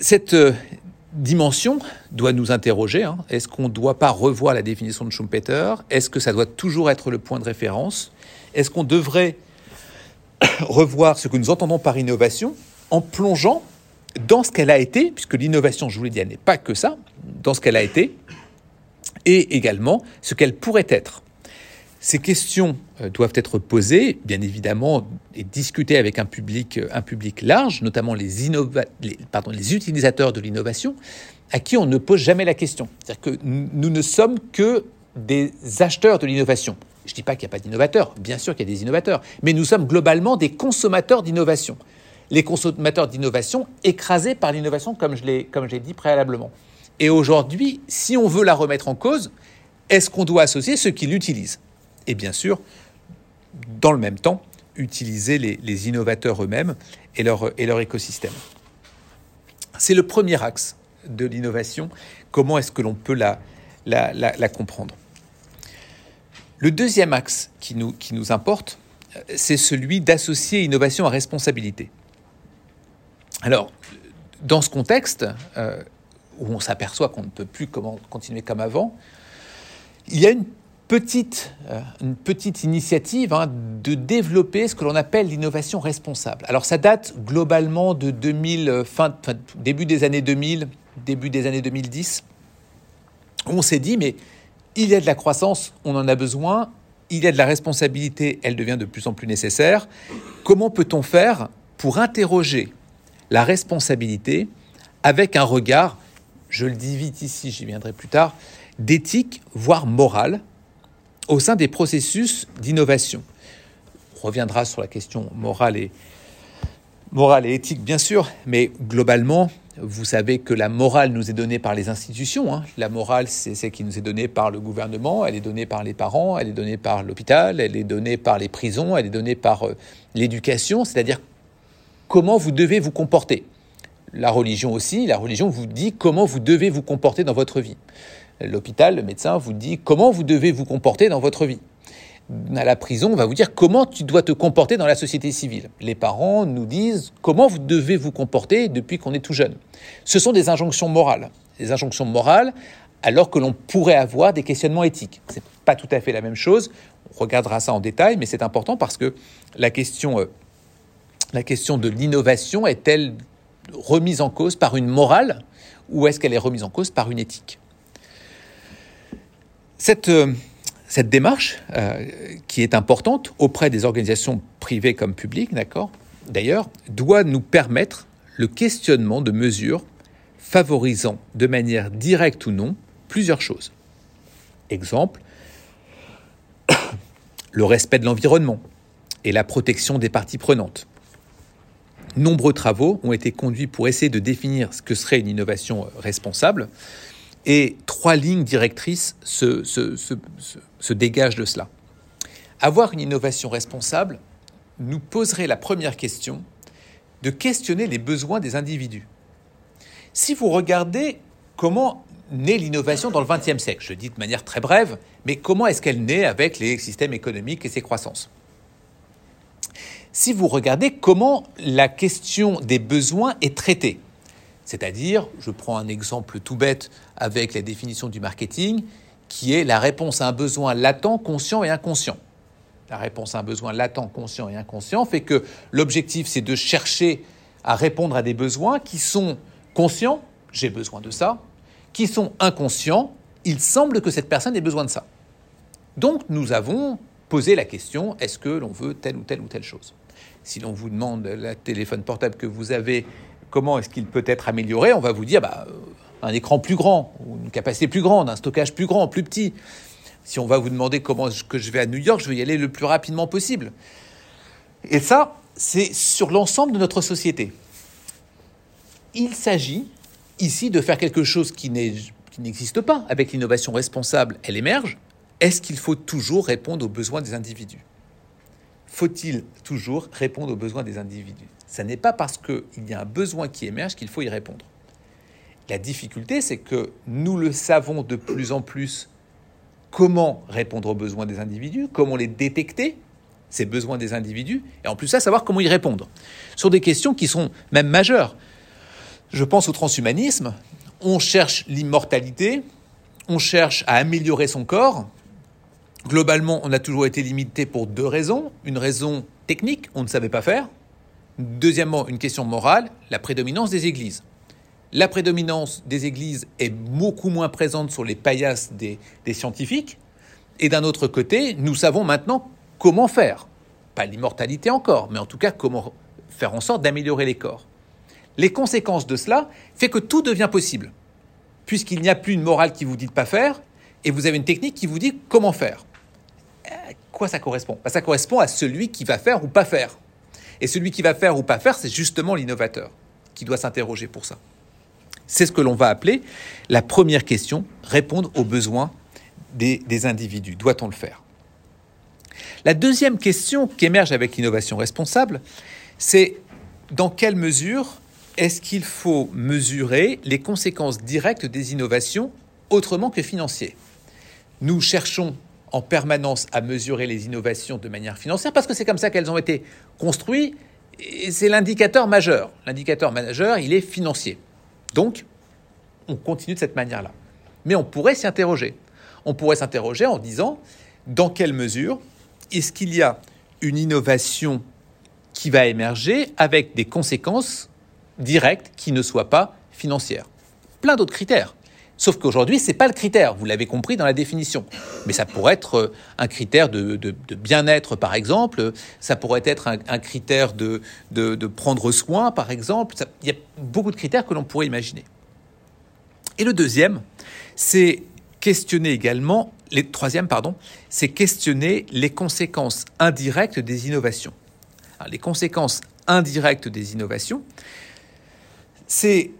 Cette euh, dimension doit nous interroger. Hein. Est-ce qu'on ne doit pas revoir la définition de Schumpeter? Est-ce que ça doit toujours être le point de référence? Est-ce qu'on devrait revoir ce que nous entendons par innovation en plongeant dans ce qu'elle a été, puisque l'innovation, je vous l'ai dit, n'est pas que ça, dans ce qu'elle a été, et également ce qu'elle pourrait être. Ces questions euh, doivent être posées, bien évidemment, et discutées avec un public, un public large, notamment les, les utilisateurs de l'innovation, à qui on ne pose jamais la question. C'est-à-dire que nous ne sommes que des acheteurs de l'innovation. Je ne dis pas qu'il n'y a pas d'innovateurs, bien sûr qu'il y a des innovateurs, mais nous sommes globalement des consommateurs d'innovation. Les consommateurs d'innovation écrasés par l'innovation, comme je l'ai dit préalablement. Et aujourd'hui, si on veut la remettre en cause, est-ce qu'on doit associer ceux qui l'utilisent? Et bien sûr, dans le même temps, utiliser les, innovateurs eux-mêmes et leur, écosystème. C'est le premier axe de l'innovation. Comment est-ce que l'on peut la, comprendre? Le deuxième axe qui nous, importe, c'est celui d'associer innovation à responsabilité. Alors, dans ce contexte, euh, où on s'aperçoit qu'on ne peut plus continuer comme avant, il y a une petite, euh, initiative hein, de développer ce que l'on appelle l'innovation responsable. Alors ça date globalement de 2000, euh, fin, début des années 2000, début des années 2010, où on s'est dit, mais il y a de la croissance, on en a besoin, il y a de la responsabilité, elle devient de plus en plus nécessaire. Comment peut-on faire pour interroger la responsabilité avec un regard je le dis vite ici, j'y viendrai plus tard, d'éthique, voire morale, au sein des processus d'innovation? On reviendra sur la question morale et, morale et éthique, bien sûr, mais globalement, vous savez que la morale nous est donnée par les institutions. Hein. La morale, c'est celle qui nous est donnée par le gouvernement, elle est donnée par les parents, elle est donnée par l'hôpital, elle est donnée par les prisons, elle est donnée par euh, l'éducation, c'est-à-dire comment vous devez vous comporter la religion aussi, la religion vous dit comment vous devez vous comporter dans votre vie. L'hôpital, le médecin vous dit comment vous devez vous comporter dans votre vie. À la prison, on va vous dire comment tu dois te comporter dans la société civile. Les parents nous disent comment vous devez vous comporter depuis qu'on est tout jeune. Ce sont des injonctions morales. Des injonctions morales alors que l'on pourrait avoir des questionnements éthiques. Ce n'est pas tout à fait la même chose. On regardera ça en détail, mais c'est important parce que la question, euh, la question de l'innovation est-elle remise en cause par une morale ou est-ce qu'elle est remise en cause par une éthique? Cette, euh, cette démarche, euh, qui est importante auprès des organisations privées comme publiques, d'accord, d'ailleurs, doit nous permettre le questionnement de mesures favorisant de manière directe ou non plusieurs choses. Exemple, le respect de l'environnement et la protection des parties prenantes nombreux travaux ont été conduits pour essayer de définir ce que serait une innovation euh, responsable. Et trois lignes directrices se, se, dégagent de cela. Avoir une innovation responsable nous poserait la première question de questionner les besoins des individus. Si vous regardez comment naît l'innovation dans le XXe siècle, je dis de manière très brève, mais comment est-ce qu'elle naît avec les systèmes économiques et ses croissances? Si vous regardez comment la question des besoins est traitée. C'est-à-dire, je prends un exemple tout bête avec la définition du marketing, qui est la réponse à un besoin latent, conscient et inconscient. La réponse à un besoin latent, conscient et inconscient fait que l'objectif, c'est de chercher à répondre à des besoins qui sont conscients, j'ai besoin de ça, qui sont inconscients, il semble que cette personne ait besoin de ça. Donc nous avons posé la question, est-ce que l'on veut telle ou telle ou telle chose? Si l'on vous demande le téléphone portable que vous avez, comment est-ce qu'il peut être amélioré, on va vous dire bah, euh, un écran plus grand, une capacité plus grande, un stockage plus grand, plus petit. Si on va vous demander comment je vais à New York, je vais y aller le plus rapidement possible. Et ça, c'est sur l'ensemble de notre société. Il s'agit ici de faire quelque chose qui n'existe pas. Avec l'innovation responsable, elle émerge. Est-ce qu'il faut toujours répondre aux besoins des individus? Faut-il toujours répondre aux besoins des individus? Ce n'est pas parce qu'il y a un besoin qui émerge qu'il faut y répondre. La difficulté, c'est que nous le savons de plus en plus comment répondre aux besoins des individus, comment les détecter, ces besoins des individus, et en plus ça, savoir comment y répondre. Sur des questions qui sont même majeures. Je pense au transhumanisme, on cherche l'immortalité, on cherche à améliorer son corps, Globalement, on a toujours été limité pour deux raisons. Une raison technique, on ne savait pas faire. Deuxièmement, une question morale, la prédominance des églises. La prédominance des églises est beaucoup moins présente sur les paillasses des, scientifiques. Et d'un autre côté, nous savons maintenant comment faire. Pas l'immortalité encore, mais en tout cas comment faire en sorte d'améliorer les corps. Les conséquences de cela fait que tout devient possible, puisqu'il n'y a plus une morale qui vous dit de pas faire, et vous avez une technique qui vous dit comment faire. À euh, quoi ça correspond? Bah, Ça correspond à celui qui va faire ou pas faire. Et celui qui va faire ou pas faire, c'est justement l'innovateur qui doit s'interroger pour ça. C'est ce que l'on va appeler la première question, répondre aux besoins des, individus. Doit-on le faire? La deuxième question qui émerge avec l'innovation responsable, c'est dans quelle mesure est-ce qu'il faut mesurer les conséquences directes des innovations autrement que financières? Nous cherchons en permanence à mesurer les innovations de manière financière parce que c'est comme ça qu'elles ont été construites et c'est l'indicateur majeur. L'indicateur majeur, il est financier. Donc, on continue de cette manière-là. Mais on pourrait s'y interroger. On pourrait s'interroger en disant dans quelle mesure est-ce qu'il y a une innovation qui va émerger avec des conséquences directes qui ne soient pas financières? Plein d'autres critères. Sauf qu'aujourd'hui, ce n'est pas le critère, vous l'avez compris dans la définition. Mais ça pourrait être euh, un critère de, bien-être, par exemple. Ça pourrait être un, critère de, prendre soin, par exemple. il y a beaucoup de critères que l'on pourrait imaginer. Et le deuxième, c'est questionner également, les, troisième, pardon, c'est questionner les conséquences indirectes des innovations. les conséquences indirectes des innovations, c'est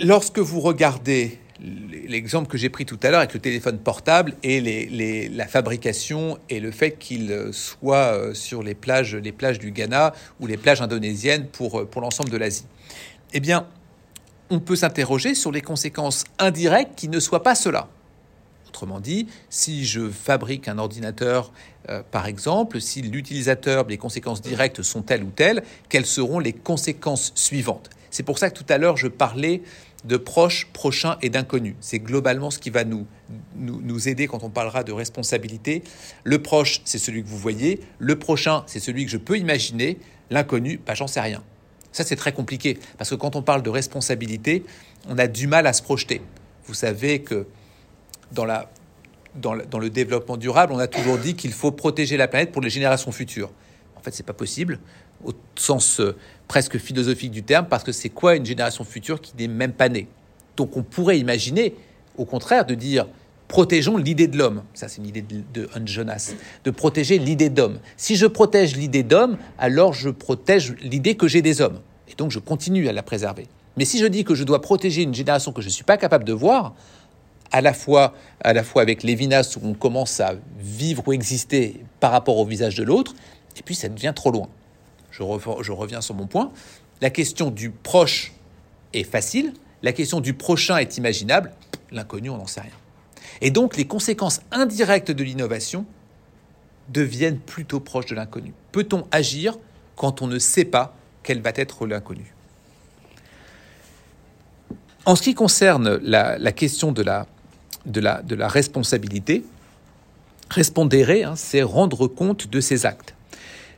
lorsque vous regardez l'exemple que j'ai pris tout à l'heure avec le téléphone portable et la fabrication et le fait qu'il soit euh, sur les plages, les plages du Ghana ou les plages indonésiennes pour, euh, pour l'ensemble de l'Asie. Eh bien, on peut s'interroger sur les conséquences indirectes qui ne soient pas cela. Autrement dit, si je fabrique un ordinateur, euh, par exemple, si l'utilisateur, les conséquences directes sont telles ou telles, quelles seront les conséquences suivantes? C'est pour ça que tout à l'heure, je parlais de proches, prochains et d'inconnus. C'est globalement ce qui va nous, nous, aider quand on parlera de responsabilité. Le proche, c'est celui que vous voyez. Le prochain, c'est celui que je peux imaginer. L'inconnu, bah, j'en sais rien. Ça, c'est très compliqué, parce que quand on parle de responsabilité, on a du mal à se projeter. Vous savez que dans, la, dans, dans le développement durable, on a toujours dit qu'il faut protéger la planète pour les générations futures. En fait, c'est pas possible au sens euh, presque philosophique du terme, parce que c'est quoi une génération future qui n'est même pas née? Donc on pourrait imaginer, au contraire, de dire protégeons l'idée de l'homme. Ça, c'est une idée de, de Jonas, de protéger l'idée d'homme. Si je protège l'idée d'homme, alors je protège l'idée que j'ai des hommes. Et donc je continue à la préserver. Mais si je dis que je dois protéger une génération que je ne suis pas capable de voir, à la fois, à la fois avec Lévinas où on commence à vivre ou exister par rapport au visage de l'autre, et puis ça devient trop loin je, reviens sur mon point, la question du proche est facile, la question du prochain est imaginable, l'inconnu, on n'en sait rien. Et donc les conséquences indirectes de l'innovation deviennent plutôt proches de l'inconnu. Peut-on agir quand on ne sait pas quel va être l'inconnu? En ce qui concerne la, question de la, responsabilité, respondere, hein, c'est rendre compte de ses actes.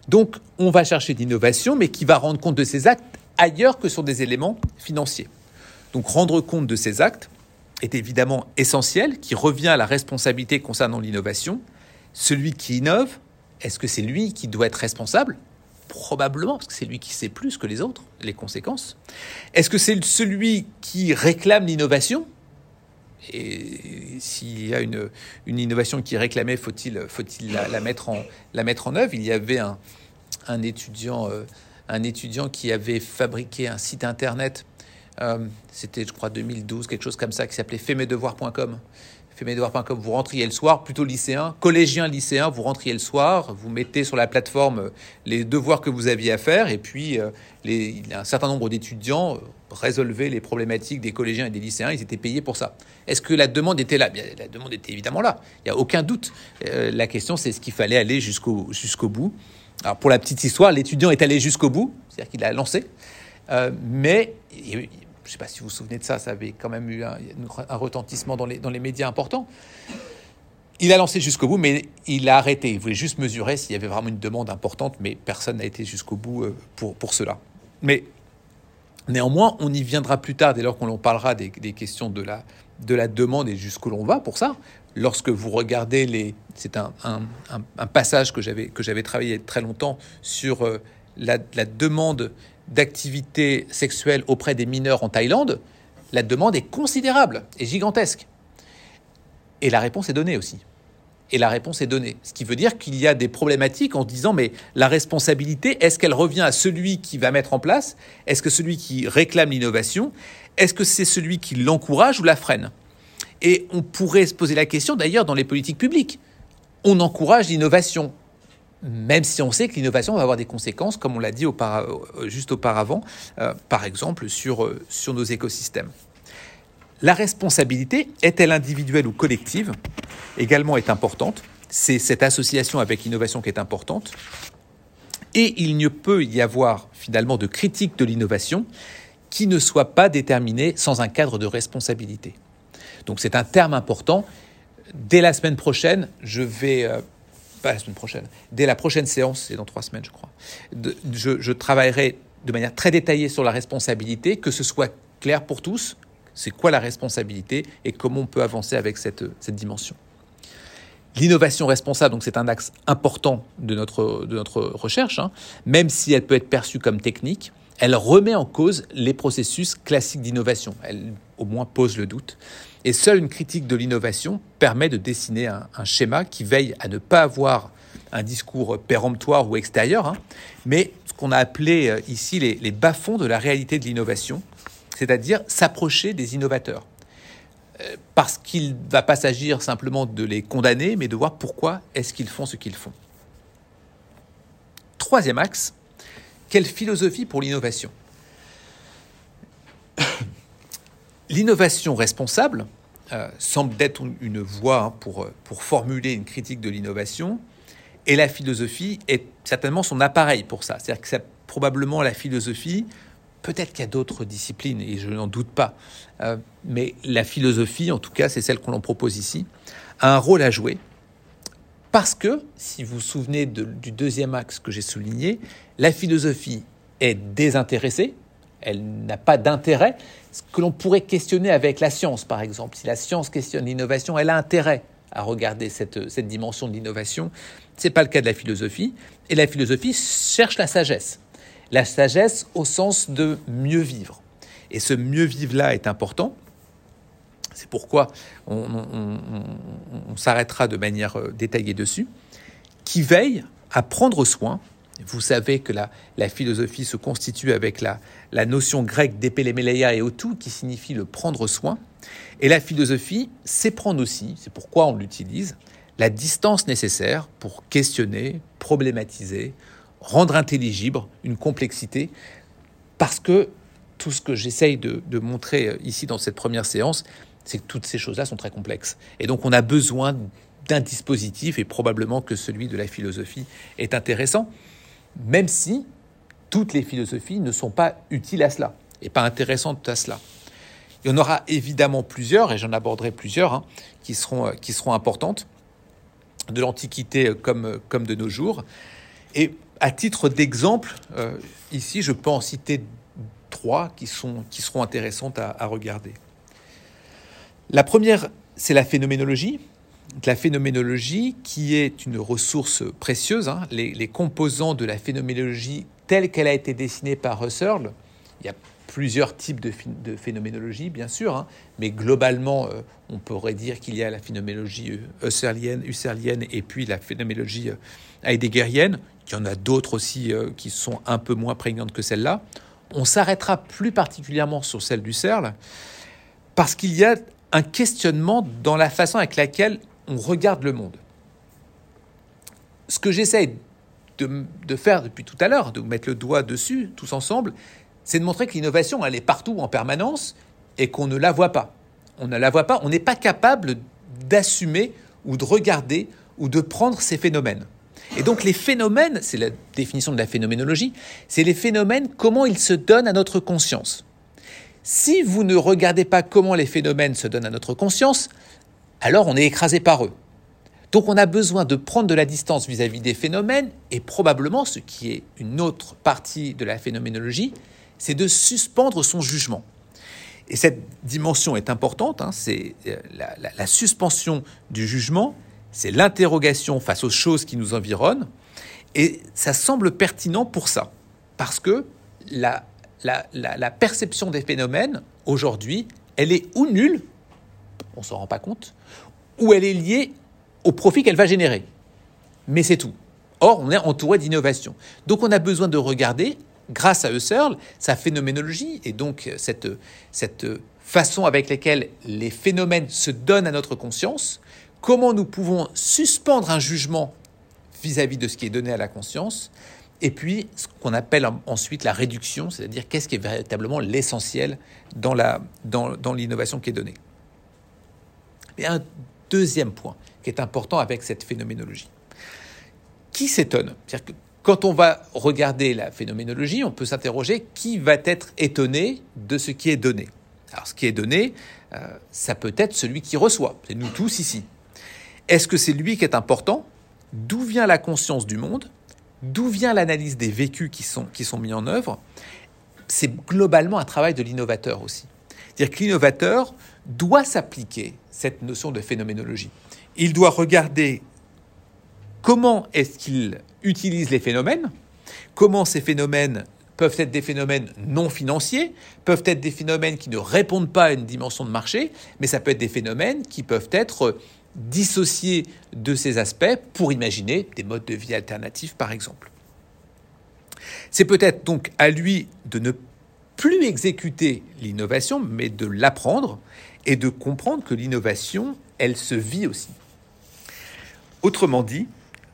Donc, on va chercher d'innovation, mais qui va rendre compte de ses actes ailleurs que sur des éléments financiers. Donc, rendre compte de ses actes est évidemment essentiel, qui revient à la responsabilité concernant l'innovation. Celui qui innove, est-ce que c'est lui qui doit être responsable? Probablement, parce que c'est lui qui sait plus que les autres, les conséquences. Est-ce que c'est celui qui réclame l'innovation? Et s'il y a une, une, innovation qui réclamée, faut-il faut la, la, mettre en, la mettre en œuvre? Il y avait un, un étudiant, euh, un étudiant qui avait fabriqué un site internet, euh, c'était je crois 2012, quelque chose comme ça, qui s'appelait faitmesdevoirs.com devoirs.com, vous rentriez le soir, plutôt lycéen, collégien, lycéen, vous rentriez le soir, vous mettez sur la plateforme les devoirs que vous aviez à faire, et puis euh, les, un certain nombre d'étudiants euh, résolvaient les problématiques des collégiens et des lycéens, ils étaient payés pour ça. Est-ce que la demande était là? Bien, La demande était évidemment là, il n'y a aucun doute. Euh, la question, c'est ce qu'il fallait aller jusqu'au jusqu'au bout. Alors pour la petite histoire, l'étudiant est allé jusqu'au bout, c'est-à-dire qu'il a lancé, mais je ne sais pas si vous vous souvenez de ça, ça avait quand même eu un, retentissement dans les, dans les médias importants. Il a lancé jusqu'au bout, mais il a arrêté. Il voulait juste mesurer s'il y avait vraiment une demande importante, mais personne n'a été jusqu'au bout euh, pour, pour cela. Mais néanmoins, on y viendra plus tard, dès lors qu'on parlera des, des, questions de la, de la demande et jusqu'où l'on va pour ça. Lorsque vous regardez les... C'est un, passage que j'avais, que j'avais travaillé très longtemps sur euh, la, demande d'activité sexuelle auprès des mineurs en Thaïlande. La demande est considérable et gigantesque. Et la réponse est donnée aussi. Et la réponse est donnée. Ce qui veut dire qu'il y a des problématiques en disant, mais la responsabilité, est-ce qu'elle revient à celui qui va mettre en place? Est-ce que celui qui réclame l'innovation? Est-ce que c'est celui qui l'encourage ou la freine? Et on pourrait se poser la question d'ailleurs dans les politiques publiques. On encourage l'innovation, même si on sait que l'innovation va avoir des conséquences, comme on l'a dit euh, juste auparavant, euh, par exemple sur, euh, sur nos écosystèmes. La responsabilité, est-elle individuelle ou collective Également est importante. C'est cette association avec l'innovation qui est importante. Et il ne peut y avoir finalement de critique de l'innovation qui ne soit pas déterminée sans un cadre de responsabilité. Donc c'est un terme important. Dès la semaine prochaine, je vais... dès la prochaine séance, c'est dans trois semaines je crois, je, travaillerai de manière très détaillée sur la responsabilité, que ce soit clair pour tous, c'est quoi la responsabilité et comment on peut avancer avec cette, cette dimension. L'innovation responsable, donc c'est un axe important de notre, de notre recherche, hein. même si elle peut être perçue comme technique, elle remet en cause les processus classiques d'innovation. Elle au moins pose le doute. Et seule une critique de l'innovation permet de dessiner un, schéma qui veille à ne pas avoir un discours péremptoire ou extérieur, hein, mais ce qu'on a appelé euh, ici les, bas-fonds de la réalité de l'innovation, c'est-à-dire s'approcher des innovateurs. Euh, parce qu'il ne va pas s'agir simplement de les condamner, mais de voir pourquoi est-ce qu'ils font ce qu'ils font. Troisième axe, quelle philosophie pour l'innovation? L'innovation responsable euh, semble être une voie hein, pour, pour formuler une critique de l'innovation, et la philosophie est certainement son appareil pour ça. C'est-à-dire que c'est probablement la philosophie. Peut-être qu'il y a d'autres disciplines, et je n'en doute pas, euh, mais la philosophie, en tout cas, c'est celle qu'on en propose ici, a un rôle à jouer. Parce que, si vous vous souvenez du deuxième axe que j'ai souligné, la philosophie est désintéressée, elle n'a pas d'intérêt, ce que l'on pourrait questionner avec la science, par exemple. Si la science questionne l'innovation, elle a intérêt à regarder cette, cette dimension de l'innovation. Ce n'est pas le cas de la philosophie. Et la philosophie cherche la sagesse la sagesse au sens de mieux vivre. Et ce mieux vivre-là est important. C'est pourquoi on, s'arrêtera de manière euh, détaillée dessus, qui veille à prendre soin. Vous savez que la, philosophie se constitue avec la, notion grecque d'epeleméleia et otu, qui signifie le prendre soin. Et la philosophie, c'est prendre aussi, c'est pourquoi on l'utilise, la distance nécessaire pour questionner, problématiser, rendre intelligible une complexité, parce que tout ce que j'essaye de, montrer euh, ici dans cette première séance, c'est que toutes ces choses-là sont très complexes. Et donc on a besoin d'un dispositif, et probablement que celui de la philosophie est intéressant, même si toutes les philosophies ne sont pas utiles à cela, et pas intéressantes à cela. Il y en aura évidemment plusieurs, et j'en aborderai plusieurs, hein, qui, seront, euh, qui seront importantes, de l'Antiquité comme, comme de nos jours. Et à titre d'exemple, euh, ici, je peux en citer trois qui, sont, qui seront intéressantes à, regarder. La première, c'est la phénoménologie. La phénoménologie qui est une ressource précieuse. Hein. Les, composants de la phénoménologie telle qu'elle a été dessinée par Husserl, il y a plusieurs types de, de phénoménologie, bien sûr, hein, mais globalement, euh, on pourrait dire qu'il y a la phénoménologie euh, husserlienne, husserlienne et puis la phénoménologie heideggerienne. Il y en a d'autres aussi euh, qui sont un peu moins prégnantes que celle-là. On s'arrêtera plus particulièrement sur celle du CERL parce qu'il y a un questionnement dans la façon avec laquelle on regarde le monde. Ce que j'essaie de, de, faire depuis tout à l'heure, de mettre le doigt dessus tous ensemble, c'est de montrer que l'innovation, elle est partout en permanence et qu'on ne la voit pas. On ne la voit pas, on n'est pas capable d'assumer ou de regarder ou de prendre ces phénomènes. Et donc les phénomènes, c'est la définition de la phénoménologie, c'est les phénomènes, comment ils se donnent à notre conscience. Si vous ne regardez pas comment les phénomènes se donnent à notre conscience, alors on est écrasé par eux. Donc on a besoin de prendre de la distance vis-à-vis des phénomènes, et probablement, ce qui est une autre partie de la phénoménologie, c'est de suspendre son jugement. Et cette dimension est importante, hein, c'est euh, la, suspension du jugement, c'est l'interrogation face aux choses qui nous environnent, et ça semble pertinent pour ça, parce que la, la perception des phénomènes, aujourd'hui, elle est ou nulle, on ne s'en rend pas compte, ou elle est liée au profit qu'elle va générer. Mais c'est tout. Or, on est entouré d'innovation. Donc, on a besoin de regarder, grâce à Husserl, sa phénoménologie et donc cette, cette façon avec laquelle les phénomènes se donnent à notre conscience, comment nous pouvons suspendre un jugement vis-à-vis de ce qui est donné à la conscience, et puis ce qu'on appelle ensuite la réduction, c'est-à-dire qu'est-ce qui est véritablement l'essentiel dans, dans, dans l'innovation qui est donnée. Deuxième point qui est important avec cette phénoménologie qui s'étonne? Que quand on va regarder la phénoménologie, on peut s'interroger qui va être étonné de ce qui est donné. Alors, ce qui est donné, euh, ça peut être celui qui reçoit. C'est nous tous ici. Est-ce que c'est lui qui est important? D'où vient la conscience du monde? D'où vient l'analyse des vécus qui sont, qui sont mis en œuvre? C'est globalement un travail de l'innovateur aussi. C'est-à-dire que l'innovateur doit s'appliquer cette notion de phénoménologie. Il doit regarder comment est-ce qu'il utilise les phénomènes, comment ces phénomènes peuvent être des phénomènes non financiers, peuvent être des phénomènes qui ne répondent pas à une dimension de marché, mais ça peut être des phénomènes qui peuvent être dissociés de ces aspects pour imaginer des modes de vie alternatifs, par exemple. C'est peut-être donc à lui de ne plus exécuter l'innovation, mais de l'apprendre et de comprendre que l'innovation, elle se vit aussi. Autrement dit,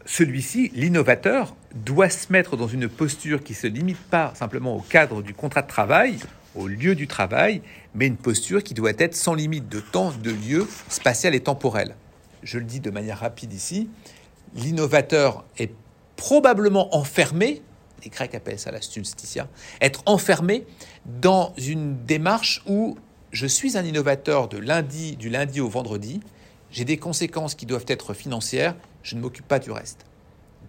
celui-ci, l'innovateur, doit se mettre dans une posture qui ne se limite pas simplement au cadre du contrat de travail, au lieu du travail, mais une posture qui doit être sans limite de temps, de lieu, spatial et temporel. Je le dis de manière rapide ici, l'innovateur est probablement enfermé, les Grecs appellent ça la être enfermé dans une démarche où je suis un innovateur de lundi, du lundi au vendredi, j'ai des conséquences qui doivent être financières, je ne m'occupe pas du reste.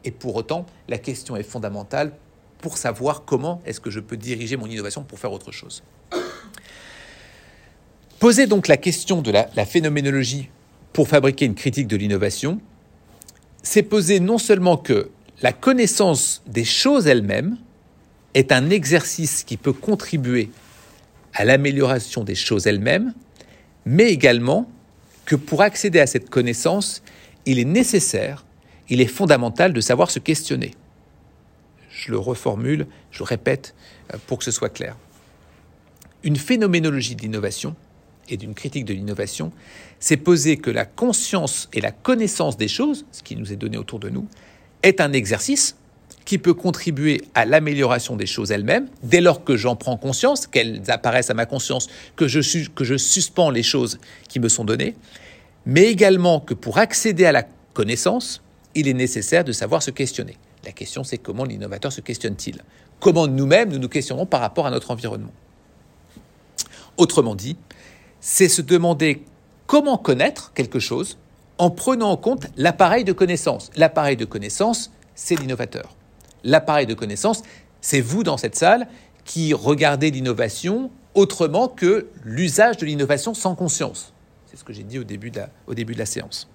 Et pour autant, la question est fondamentale pour savoir comment est-ce que je peux diriger mon innovation pour faire autre chose. Poser donc la question de la, la phénoménologie pour fabriquer une critique de l'innovation, c'est poser non seulement que la connaissance des choses elles-mêmes est un exercice qui peut contribuer à l'amélioration des choses elles-mêmes, mais également que pour accéder à cette connaissance, il est nécessaire, il est fondamental de savoir se questionner. Je le reformule, je le répète euh, pour que ce soit clair. Une phénoménologie de l'innovation et d'une critique de l'innovation, c'est poser que la conscience et la connaissance des choses, ce qui nous est donné autour de nous, est un exercice qui peut contribuer à l'amélioration des choses elles-mêmes, dès lors que j'en prends conscience, qu'elles apparaissent à ma conscience, que je, que je suspends les choses qui me sont données, mais également que pour accéder à la connaissance, il est nécessaire de savoir se questionner. La question, c'est comment l'innovateur se questionne-t-il? Comment nous-mêmes, nous nous questionnons par rapport à notre environnement? Autrement dit, c'est se demander comment connaître quelque chose en prenant en compte l'appareil de connaissance. L'appareil de connaissance, c'est l'innovateur. L'appareil de connaissance, c'est vous dans cette salle qui regardez l'innovation autrement que l'usage de l'innovation sans conscience. C'est ce que j'ai dit au début, de la, au début de la séance.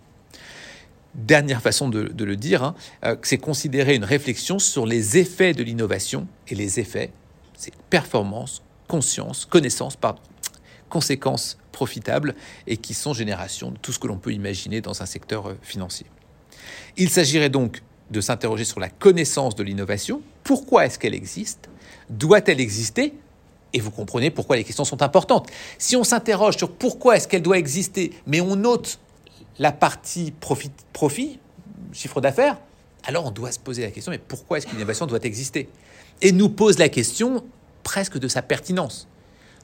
Dernière façon de, le dire, hein, euh, c'est considérer une réflexion sur les effets de l'innovation. Et les effets, c'est performance, conscience, connaissance, pardon, conséquences profitables et qui sont génération de tout ce que l'on peut imaginer dans un secteur euh, financier. Il s'agirait donc de s'interroger sur la connaissance de l'innovation. Pourquoi est-ce qu'elle existe? Doit-elle exister? Et vous comprenez pourquoi les questions sont importantes. Si on s'interroge sur pourquoi est-ce qu'elle doit exister, mais on note la partie profit, chiffre d'affaires, alors on doit se poser la question, mais pourquoi est-ce qu'une innovation doit exister? Et nous pose la question presque de sa pertinence.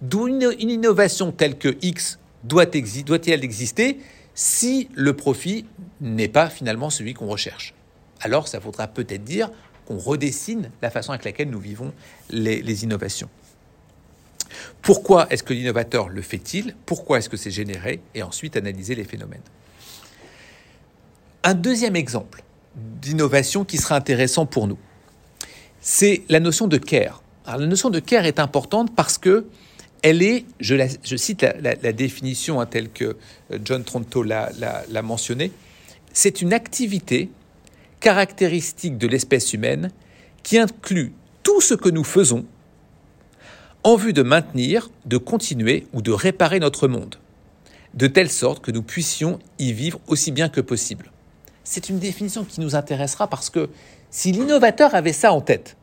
D'où une, innovation telle que X doit-elle doit exister si le profit n'est pas finalement celui qu'on recherche? Alors ça faudra peut-être dire qu'on redessine la façon avec laquelle nous vivons les innovations. Pourquoi est-ce que l'innovateur le fait-il? Pourquoi est-ce que c'est généré? Et ensuite analyser les phénomènes. Un deuxième exemple d'innovation qui sera intéressant pour nous, c'est la notion de care. La notion de care est importante parce que elle est, je, cite la, définition hein, telle que euh, John Tronto l'a mentionné, c'est une activité caractéristique de l'espèce humaine qui inclut tout ce que nous faisons en vue de maintenir, de continuer ou de réparer notre monde, de telle sorte que nous puissions y vivre aussi bien que possible. C'est une définition qui nous intéressera parce que si l'innovateur avait ça en tête,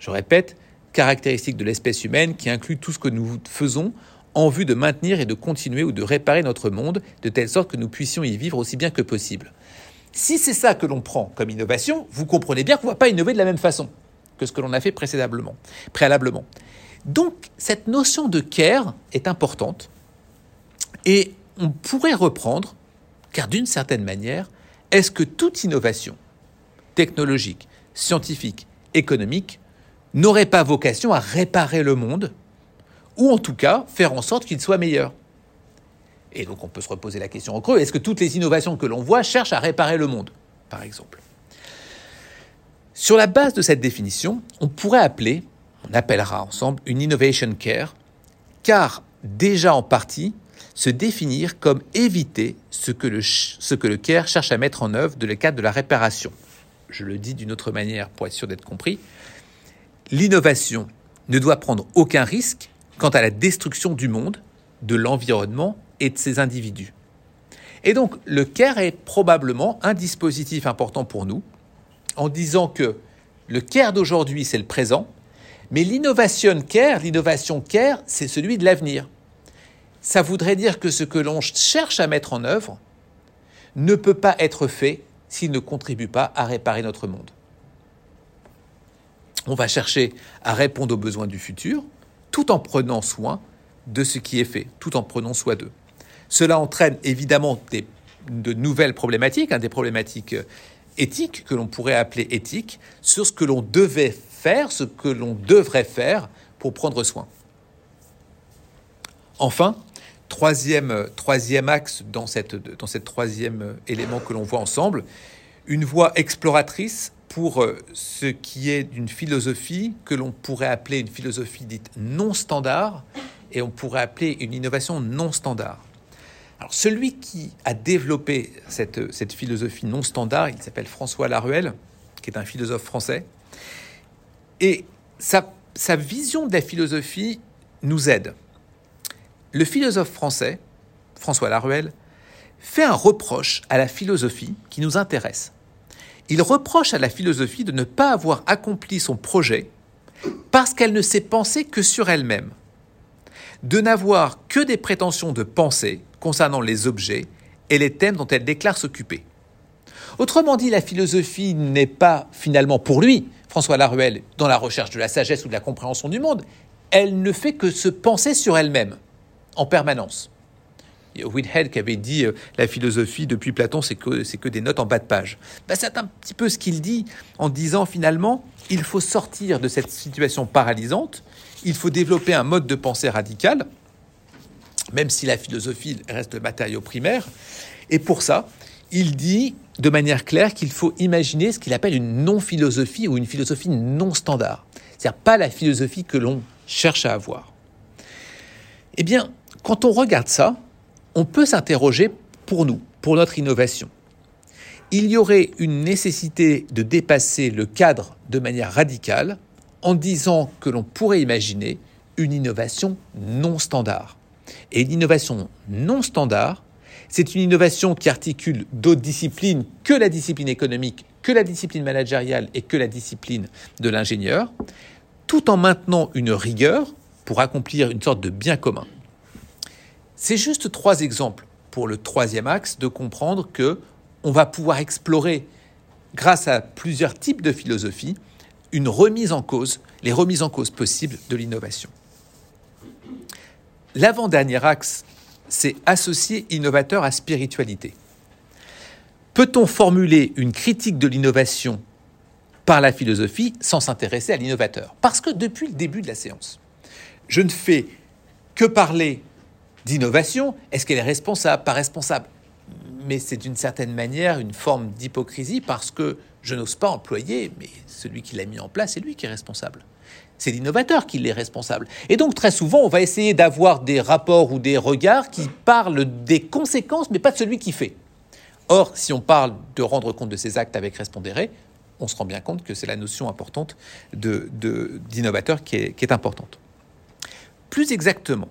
je répète, caractéristique de l'espèce humaine qui inclut tout ce que nous faisons en vue de maintenir et de continuer ou de réparer notre monde de telle sorte que nous puissions y vivre aussi bien que possible. Si c'est ça que l'on prend comme innovation, vous comprenez bien qu'on ne va pas innover de la même façon que ce que l'on a fait précédemment, préalablement. Donc cette notion de care est importante et on pourrait reprendre, car d'une certaine manière, est-ce que toute innovation technologique, scientifique, économique n'aurait pas vocation à réparer le monde, ou en tout cas faire en sorte qu'il soit meilleur? Et donc on peut se reposer la question en creux, est-ce que toutes les innovations que l'on voit cherchent à réparer le monde, par exemple? Sur la base de cette définition, on pourrait appeler, on appellera ensemble une innovation care, car déjà en partie, se définir comme éviter ce que le, ce que le care cherche à mettre en œuvre dans le cadre de la réparation. Je le dis d'une autre manière pour être sûr d'être compris. L'innovation ne doit prendre aucun risque quant à la destruction du monde, de l'environnement et de ses individus. Et donc, le CARE est probablement un dispositif important pour nous, en disant que le CARE d'aujourd'hui, c'est le présent, mais l'innovation CARE, l'innovation CARE, c'est celui de l'avenir. Ça voudrait dire que ce que l'on cherche à mettre en œuvre ne peut pas être fait s'il ne contribue pas à réparer notre monde. On va chercher à répondre aux besoins du futur tout en prenant soin de ce qui est fait, tout en prenant soin d'eux. Cela entraîne évidemment de nouvelles problématiques, hein, des problématiques euh, éthiques que l'on pourrait appeler éthiques, sur ce que l'on devait faire, ce que l'on devrait faire pour prendre soin. Enfin, troisième, euh, troisième axe dans, cette, dans cet troisième euh, élément que l'on voit ensemble, une voie exploratrice pour ce qui est d'une philosophie que l'on pourrait appeler une philosophie dite non standard et on pourrait appeler une innovation non standard. Alors celui qui a développé cette, cette philosophie non standard, il s'appelle François Laruelle, qui est un philosophe français, et sa, sa vision de la philosophie nous aide. Le philosophe français, François Laruelle, fait un reproche à la philosophie qui nous intéresse. Il reproche à la philosophie de ne pas avoir accompli son projet parce qu'elle ne s'est pensée que sur elle-même, de n'avoir que des prétentions de pensée concernant les objets et les thèmes dont elle déclare s'occuper. Autrement dit, la philosophie n'est pas finalement pour lui, François Laruelle, dans la recherche de la sagesse ou de la compréhension du monde, elle ne fait que se penser sur elle-même, en permanence. Whitehead qui avait dit euh, la philosophie depuis Platon, c'est que, c'est que des notes en bas de page. Ben, c'est un petit peu ce qu'il dit en disant finalement, il faut sortir de cette situation paralysante, il faut développer un mode de pensée radical, même si la philosophie reste le matériau primaire. Et pour ça, il dit de manière claire qu'il faut imaginer ce qu'il appelle une non-philosophie ou une philosophie non standard. C'est-à-dire pas la philosophie que l'on cherche à avoir. Eh bien, quand on regarde ça, on peut s'interroger pour nous, pour notre innovation. Il y aurait une nécessité de dépasser le cadre de manière radicale en disant que l'on pourrait imaginer une innovation non standard. Et l'innovation non standard, c'est une innovation qui articule d'autres disciplines que la discipline économique, que la discipline managériale et que la discipline de l'ingénieur, tout en maintenant une rigueur pour accomplir une sorte de bien commun. C'est juste trois exemples pour le troisième axe de comprendre que on va pouvoir explorer, grâce à plusieurs types de philosophie, une remise en cause, les remises en cause possibles de l'innovation. L'avant-dernier axe, c'est associer innovateur à spiritualité. Peut-on formuler une critique de l'innovation par la philosophie sans s'intéresser à l'innovateur? Parce que depuis le début de la séance, je ne fais que parler d'innovation. Est-ce qu'elle est responsable, pas responsable Mais c'est d'une certaine manière une forme d'hypocrisie parce que je n'ose pas employer, mais celui qui l'a mis en place, c'est lui qui est responsable. c'est l'innovateur qui est responsable. Et donc très souvent, on va essayer d'avoir des rapports ou des regards qui parlent des conséquences, mais pas de celui qui fait. Or, si on parle de rendre compte de ses actes avec respondéré, on se rend bien compte que c'est la notion importante d'innovateur qui, est, qui est importante. Plus exactement,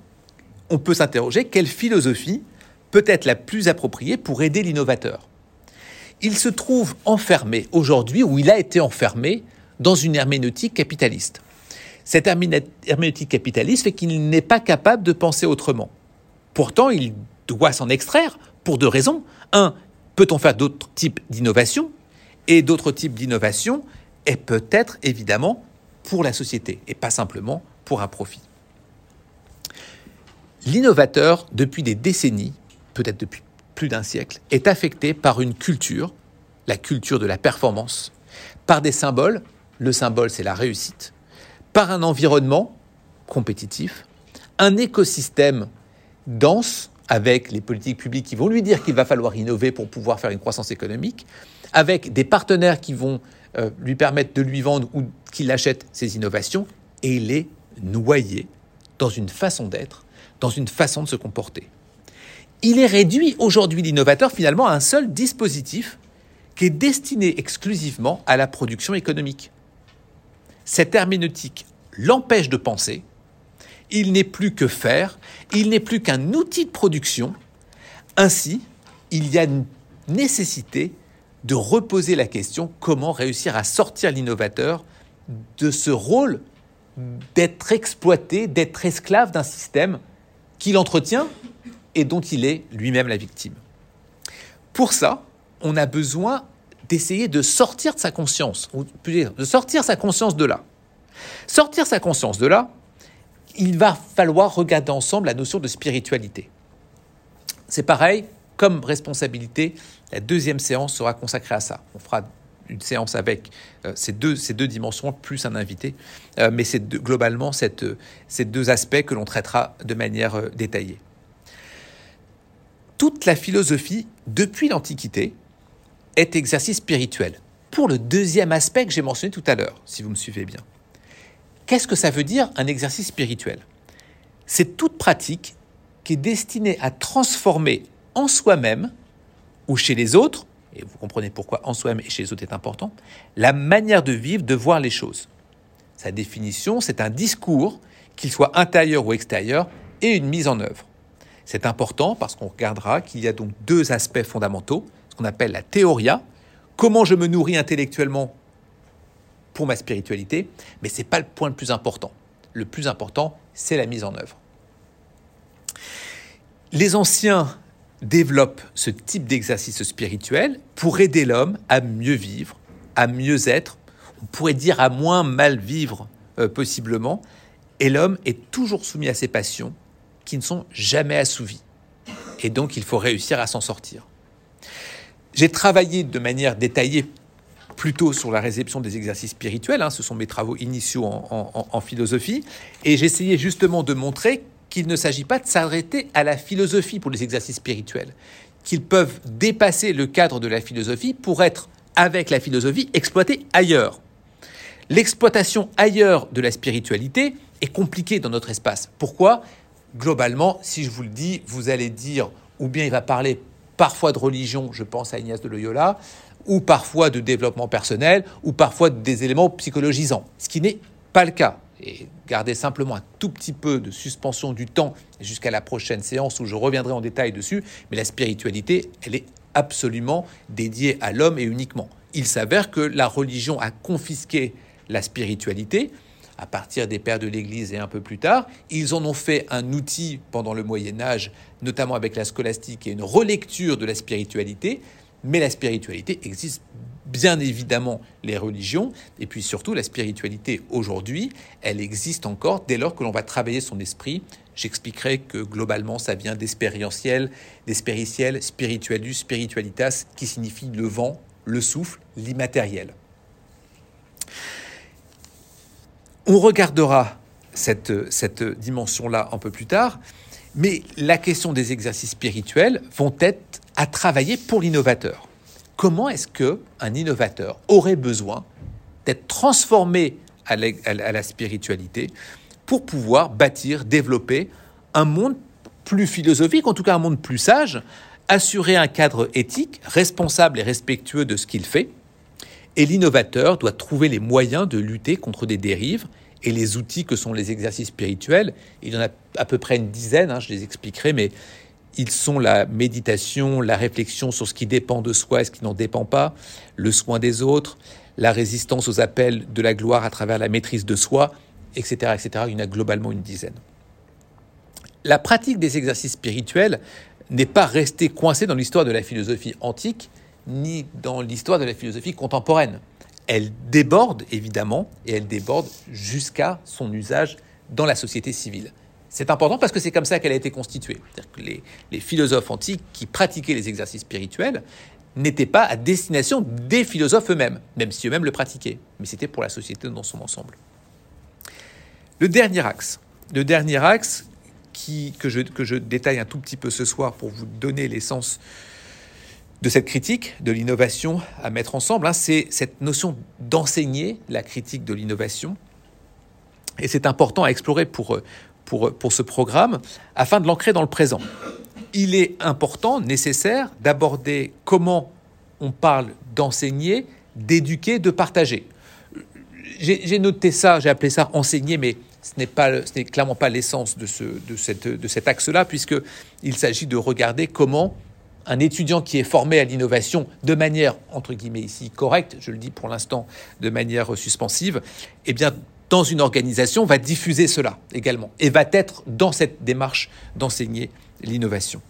on peut s'interroger quelle philosophie peut être la plus appropriée pour aider l'innovateur. Il se trouve enfermé aujourd'hui, ou il a été enfermé, dans une herméneutique capitaliste. Cette herméneutique capitaliste fait qu'il n'est pas capable de penser autrement. Pourtant, il doit s'en extraire pour deux raisons. Un, peut-on faire d'autres types d'innovation Et d'autres types d'innovation est peut-être évidemment pour la société et pas simplement pour un profit. L'innovateur, depuis des décennies, peut-être depuis plus d'un siècle, est affecté par une culture, la culture de la performance, par des symboles, le symbole c'est la réussite, par un environnement compétitif, un écosystème dense avec les politiques publiques qui vont lui dire qu'il va falloir innover pour pouvoir faire une croissance économique, avec des partenaires qui vont euh, lui permettre de lui vendre ou qu'il achète ses innovations, et il est noyé dans une façon d'être, dans une façon de se comporter. Il est réduit aujourd'hui l'innovateur finalement à un seul dispositif qui est destiné exclusivement à la production économique. Cette herméneutique l'empêche de penser, il n'est plus que faire, il n'est plus qu'un outil de production. Ainsi, il y a une nécessité de reposer la question comment réussir à sortir l'innovateur de ce rôle d'être exploité, d'être esclave d'un système qu'il entretient et dont il est lui-même la victime. Pour ça, on a besoin d'essayer de sortir de sa conscience, ou de sortir sa conscience de là. Sortir sa conscience de là, il va falloir regarder ensemble la notion de spiritualité. C'est pareil, comme responsabilité, la deuxième séance sera consacrée à ça. On fera une séance avec euh, ces, deux, ces deux dimensions, plus un invité, euh, mais c'est globalement cette, ces deux aspects que l'on traitera de manière euh, détaillée. Toute la philosophie, depuis l'Antiquité, est exercice spirituel. Pour le deuxième aspect que j'ai mentionné tout à l'heure, si vous me suivez bien. Qu'est-ce que ça veut dire un exercice spirituel? C'est toute pratique qui est destinée à transformer en soi-même ou chez les autres, et vous comprenez pourquoi en soi-même et chez les autres est important, la manière de vivre, de voir les choses. Sa définition, c'est un discours, qu'il soit intérieur ou extérieur, et une mise en œuvre. C'est important parce qu'on regardera qu'il y a donc deux aspects fondamentaux qu'on appelle la théoria, comment je me nourris intellectuellement pour ma spiritualité, mais ce n'est pas le point le plus important. Le plus important, c'est la mise en œuvre. Les anciens développent ce type d'exercice spirituel pour aider l'homme à mieux vivre, à mieux être, on pourrait dire à moins mal vivre euh, possiblement, et l'homme est toujours soumis à ses passions qui ne sont jamais assouvies. Et donc il faut réussir à s'en sortir. J'ai travaillé de manière détaillée plutôt sur la réception des exercices spirituels, hein, ce sont mes travaux initiaux en, philosophie, et j'essayais justement de montrer qu'il ne s'agit pas de s'arrêter à la philosophie pour les exercices spirituels, qu'ils peuvent dépasser le cadre de la philosophie pour être, avec la philosophie, exploités ailleurs. L'exploitation ailleurs de la spiritualité est compliquée dans notre espace. Pourquoi? Globalement, si je vous le dis, vous allez dire, ou bien il va parler parfois de religion, je pense à Ignace de Loyola, ou parfois de développement personnel, ou parfois des éléments psychologisants, ce qui n'est pas le cas. Et gardez simplement un tout petit peu de suspension du temps jusqu'à la prochaine séance où je reviendrai en détail dessus, mais la spiritualité, elle est absolument dédiée à l'homme et uniquement. Il s'avère que la religion a confisqué la spiritualité, à partir des pères de l'Église et un peu plus tard. Ils en ont fait un outil pendant le Moyen Âge, notamment avec la scolastique et une relecture de la spiritualité. Mais la spiritualité existe bien évidemment les religions, et puis surtout la spiritualité aujourd'hui, elle existe encore dès lors que l'on va travailler son esprit. J'expliquerai que globalement ça vient d'expérientiel, d'espériciel, spiritualus, spiritualitas, qui signifie le vent, le souffle, l'immatériel. On regardera cette, cette dimension-là un peu plus tard, mais la question des exercices spirituels vont être à travailler pour l'innovateur. Comment est-ce que un innovateur aurait besoin d'être transformé à la, spiritualité pour pouvoir bâtir, développer un monde plus philosophique, en tout cas un monde plus sage, assurer un cadre éthique, responsable et respectueux de ce qu'il fait. Et l'innovateur doit trouver les moyens de lutter contre des dérives et les outils que sont les exercices spirituels. Il y en a à peu près une dizaine, hein, je les expliquerai, mais ils sont la méditation, la réflexion sur ce qui dépend de soi et ce qui n'en dépend pas, le soin des autres, la résistance aux appels de la gloire à travers la maîtrise de soi, etc., etc. Il y en a globalement une dizaine. La pratique des exercices spirituels n'est pas restée coincée dans l'histoire de la philosophie antique, ni dans l'histoire de la philosophie contemporaine. Elle déborde, évidemment, et elle déborde jusqu'à son usage dans la société civile. C'est important parce que c'est comme ça qu'elle a été constituée. Que les, philosophes antiques qui pratiquaient les exercices spirituels n'étaient pas à destination des philosophes eux-mêmes, même si eux-mêmes le pratiquaient, mais c'était pour la société dans son ensemble. Le dernier axe, le dernier axe qui, que je détaille un tout petit peu ce soir pour vous donner l'essence de cette critique de l'innovation à mettre ensemble, hein, c'est cette notion d'enseigner la critique de l'innovation. Et c'est important à explorer pour, pour, pour ce programme afin de l'ancrer dans le présent. Il est important, nécessaire, d'aborder comment on parle d'enseigner, d'éduquer, de partager. J'ai noté ça, j'ai appelé ça enseigner, mais ce n'est pas, clairement pas l'essence de, ce, de, de cet axe-là, puisqu'il s'agit de regarder comment un étudiant qui est formé à l'innovation de manière, entre guillemets ici, correcte, je le dis pour l'instant de manière suspensive, eh bien, dans une organisation, va diffuser cela également et va être dans cette démarche d'enseigner l'innovation.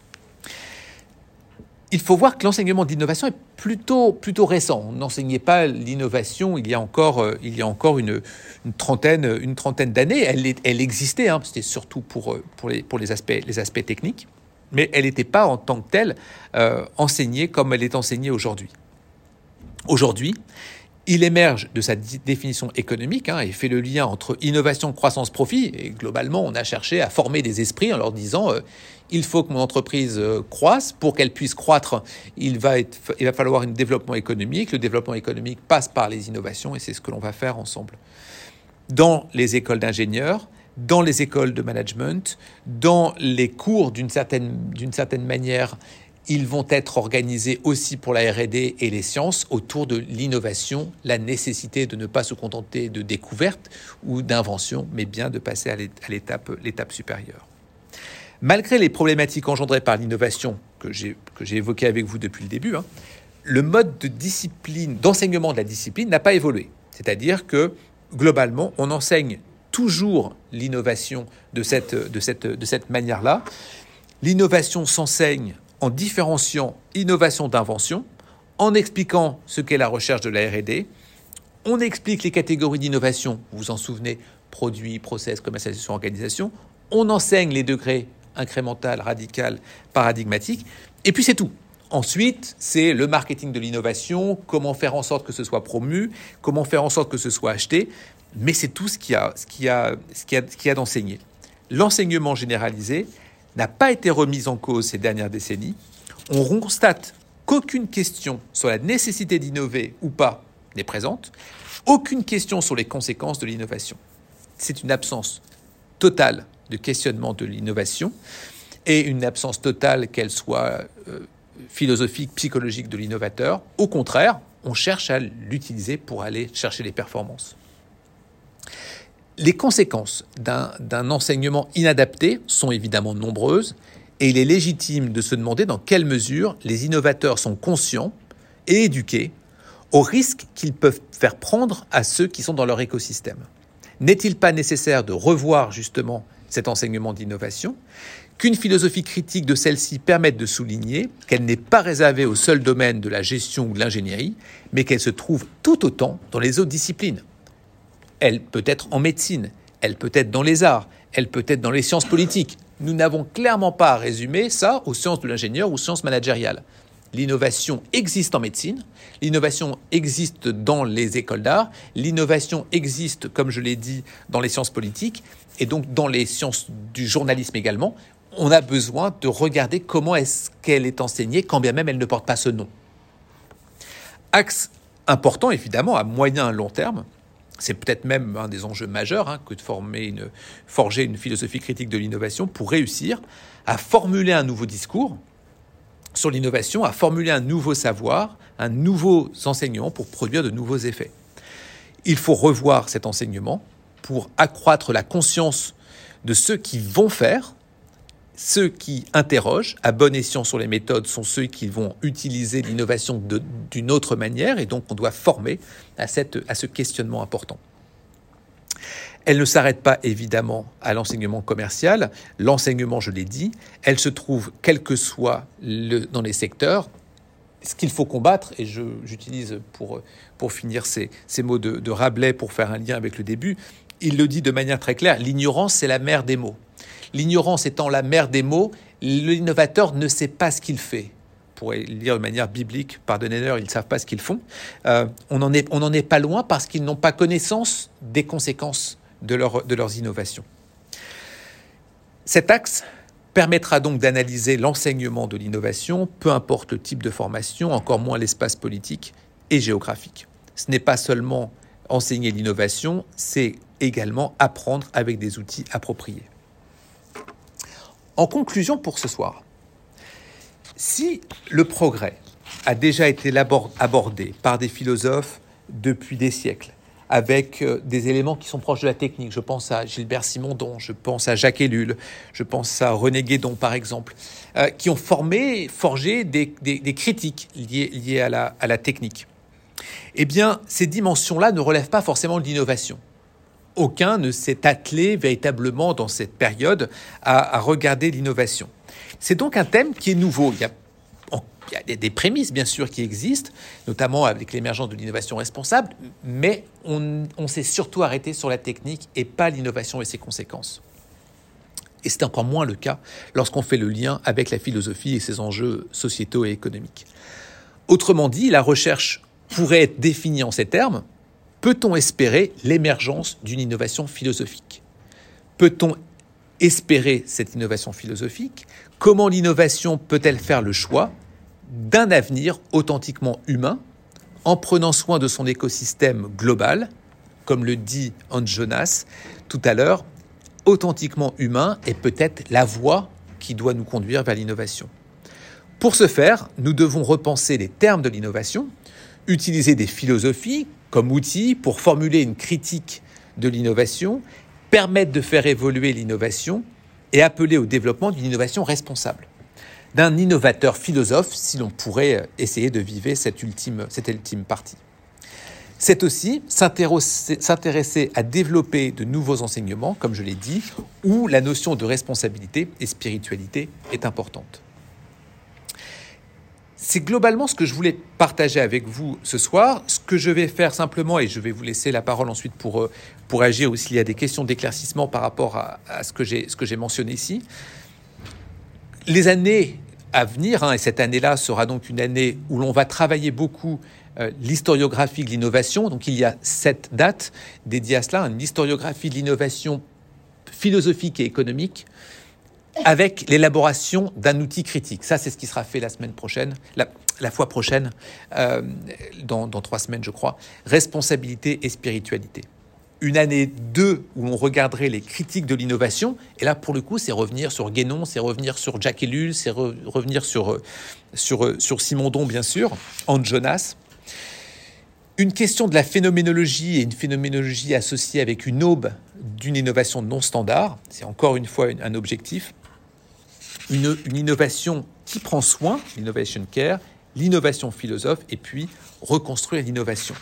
Il faut voir que l'enseignement d'innovation est plutôt, plutôt récent. On n'enseignait pas l'innovation il y a encore, euh, il y a encore une, trentaine, une trentaine d'années. Elle, elle existait, hein, c'était surtout pour, euh, pour, les, pour les, aspects, les aspects techniques, mais elle n'était pas en tant que telle euh, enseignée comme elle est enseignée aujourd'hui. Aujourd'hui, il émerge de sa définition économique hein, et fait le lien entre innovation, croissance, profit. Et globalement, on a cherché à former des esprits en leur disant euh, il faut que mon entreprise euh, croisse. Pour qu'elle puisse croître, il va, être, il va falloir un développement économique. Le développement économique passe par les innovations et c'est ce que l'on va faire ensemble. Dans les écoles d'ingénieurs, dans les écoles de management, dans les cours d'une certaine, d'une certaine manière ils vont être organisés aussi pour la RD et les sciences autour de l'innovation, la nécessité de ne pas se contenter de découvertes ou d'inventions, mais bien de passer à l'étape, supérieure. Malgré les problématiques engendrées par l'innovation que j'ai, que j'ai évoquées avec vous depuis le début, hein, le mode d'enseignement de la discipline n'a pas évolué. C'est-à-dire que globalement, on enseigne toujours l'innovation de cette, de manière-là. L'innovation s'enseigne en différenciant innovation d'invention, en expliquant ce qu'est la recherche de la RD. On explique les catégories d'innovation, vous vous en souvenez, produits, process, commercialisation, organisation. On enseigne les degrés incrémental, radical, paradigmatique. Et puis c'est tout. Ensuite, c'est le marketing de l'innovation, comment faire en sorte que ce soit promu, comment faire en sorte que ce soit acheté. Mais c'est tout ce qu'il y a, ce qu'il a, ce a d'enseigné. L'enseignement généralisé, n'a pas été remise en cause ces dernières décennies, on constate qu'aucune question sur la nécessité d'innover ou pas n'est présente, aucune question sur les conséquences de l'innovation. C'est une absence totale de questionnement de l'innovation et une absence totale qu'elle soit euh, philosophique, psychologique de l'innovateur. Au contraire, on cherche à l'utiliser pour aller chercher les performances. Les conséquences d'un enseignement inadapté sont évidemment nombreuses et il est légitime de se demander dans quelle mesure les innovateurs sont conscients et éduqués aux risques qu'ils peuvent faire prendre à ceux qui sont dans leur écosystème. N'est-il pas nécessaire de revoir justement cet enseignement d'innovation, qu'une philosophie critique de celle-ci permette de souligner qu'elle n'est pas réservée au seul domaine de la gestion ou de l'ingénierie, mais qu'elle se trouve tout autant dans les autres disciplines? Elle peut être en médecine, elle peut être dans les arts, elle peut être dans les sciences politiques. Nous n'avons clairement pas à résumer ça aux sciences de l'ingénieur ou aux sciences managériales. L'innovation existe en médecine, l'innovation existe dans les écoles d'art, l'innovation existe, comme je l'ai dit, dans les sciences politiques et donc dans les sciences du journalisme également. On a besoin de regarder comment est-ce qu'elle est enseignée, quand bien même elle ne porte pas ce nom. Axe important, évidemment, à moyen et long terme, C'est peut-être même un des enjeux majeurs hein, que de former une, forger une philosophie critique de l'innovation pour réussir à formuler un nouveau discours sur l'innovation, à formuler un nouveau savoir, un nouveau enseignement pour produire de nouveaux effets. Il faut revoir cet enseignement pour accroître la conscience de ceux qui vont faire, ceux qui interrogent à bon escient sur les méthodes sont ceux qui vont utiliser l'innovation d'une autre manière et donc on doit former à, cette, à ce questionnement important. Elle ne s'arrête pas évidemment à l'enseignement commercial. L'enseignement, je l'ai dit, elle se trouve quel que soit dans les secteurs. Ce qu'il faut combattre, et j'utilise pour, pour finir ces, ces mots de, de Rabelais pour faire un lien avec le début, il le dit de manière très claire, l'ignorance c'est la mère des mots. L'ignorance étant la mère des mots, l'innovateur ne sait pas ce qu'il fait. Pour lire de manière biblique, pardonnez-leur, ils ne savent pas ce qu'ils font. Euh, on n'en est, est pas loin parce qu'ils n'ont pas connaissance des conséquences de, de leurs innovations. Cet axe permettra donc d'analyser l'enseignement de l'innovation, peu importe le type de formation, encore moins l'espace politique et géographique. Ce n'est pas seulement enseigner l'innovation, c'est également apprendre avec des outils appropriés. En conclusion pour ce soir, si le progrès a déjà été abordé par des philosophes depuis des siècles, avec euh, des éléments qui sont proches de la technique. Je pense à Gilbert Simondon, je pense à Jacques Ellul, je pense à René Guédon, par exemple, euh, qui ont formé, forgé des, critiques liées, à, la, à la technique. Eh bien, ces dimensions-là ne relèvent pas forcément de l'innovation. Aucun ne s'est attelé véritablement dans cette période à, regarder l'innovation. C'est donc un thème qui est nouveau. Il y a des prémices, bien sûr, qui existent, notamment avec l'émergence de l'innovation responsable, mais on, s'est surtout arrêté sur la technique et pas l'innovation et ses conséquences. Et c'est encore moins le cas lorsqu'on fait le lien avec la philosophie et ses enjeux sociétaux et économiques. Autrement dit, la recherche pourrait être définie en ces termes. Peut-on espérer l'émergence d'une innovation philosophique? Peut-on espérer cette innovation philosophique? Comment l'innovation peut-elle faire le choix d'un avenir authentiquement humain en prenant soin de son écosystème global, comme le dit Hans Jonas tout à l'heure, authentiquement humain est peut-être la voie qui doit nous conduire vers l'innovation? Pour ce faire, nous devons repenser les termes de l'innovation, utiliser des philosophies comme outils pour formuler une critique de l'innovation, permettre de faire évoluer l'innovation et appeler au développement d'une innovation responsable d'un innovateur philosophe si l'on pourrait essayer de vivre cette ultime, cette ultime partie. C'est aussi s'intéresser à développer de nouveaux enseignements, comme je l'ai dit, où la notion de responsabilité et spiritualité est importante. C'est globalement ce que je voulais partager avec vous ce soir. Ce que je vais faire simplement, et je vais vous laisser la parole ensuite pour, euh, pour agir ou s'il y a des questions d'éclaircissement par rapport à, ce que j'ai mentionné ici. Les années à venir, hein, et cette année-là sera donc une année où l'on va travailler beaucoup euh, l'historiographie de l'innovation. Donc il y a sept dates dédiées à cela, une historiographie de l'innovation philosophique et économique, avec l'élaboration d'un outil critique. Ça, c'est ce qui sera fait la semaine prochaine, la, fois prochaine, euh, dans trois semaines, je crois. Responsabilité et spiritualité une année 2 où on regarderait les critiques de l'innovation. Et là, pour le coup, c'est revenir sur Guénon, c'est revenir sur Jacques Ellul, c'est revenir sur, euh, sur, euh, sur Simondon, bien sûr, Hans Jonas. Une question de la phénoménologie et une phénoménologie associée avec une aube d'une innovation non standard. C'est encore une fois un objectif. Une, innovation qui prend soin, l'innovation care, l'innovation philosophe, et puis reconstruire l'innovation.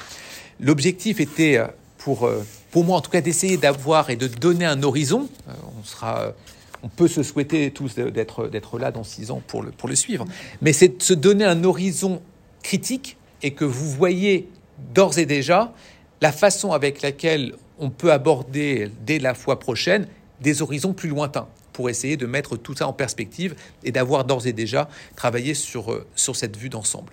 L'objectif était euh, pour, euh, pour moi en tout cas, d'essayer d'avoir et de donner un horizon. Euh, on, sera, on peut se souhaiter tous d'être, d'être là dans six ans pour le, pour le suivre, mais c'est de se donner un horizon critique et que vous voyez d'ores et déjà la façon avec laquelle on peut aborder dès la fois prochaine des horizons plus lointains pour essayer de mettre tout ça en perspective et d'avoir d'ores et déjà travaillé sur, euh, sur cette vue d'ensemble.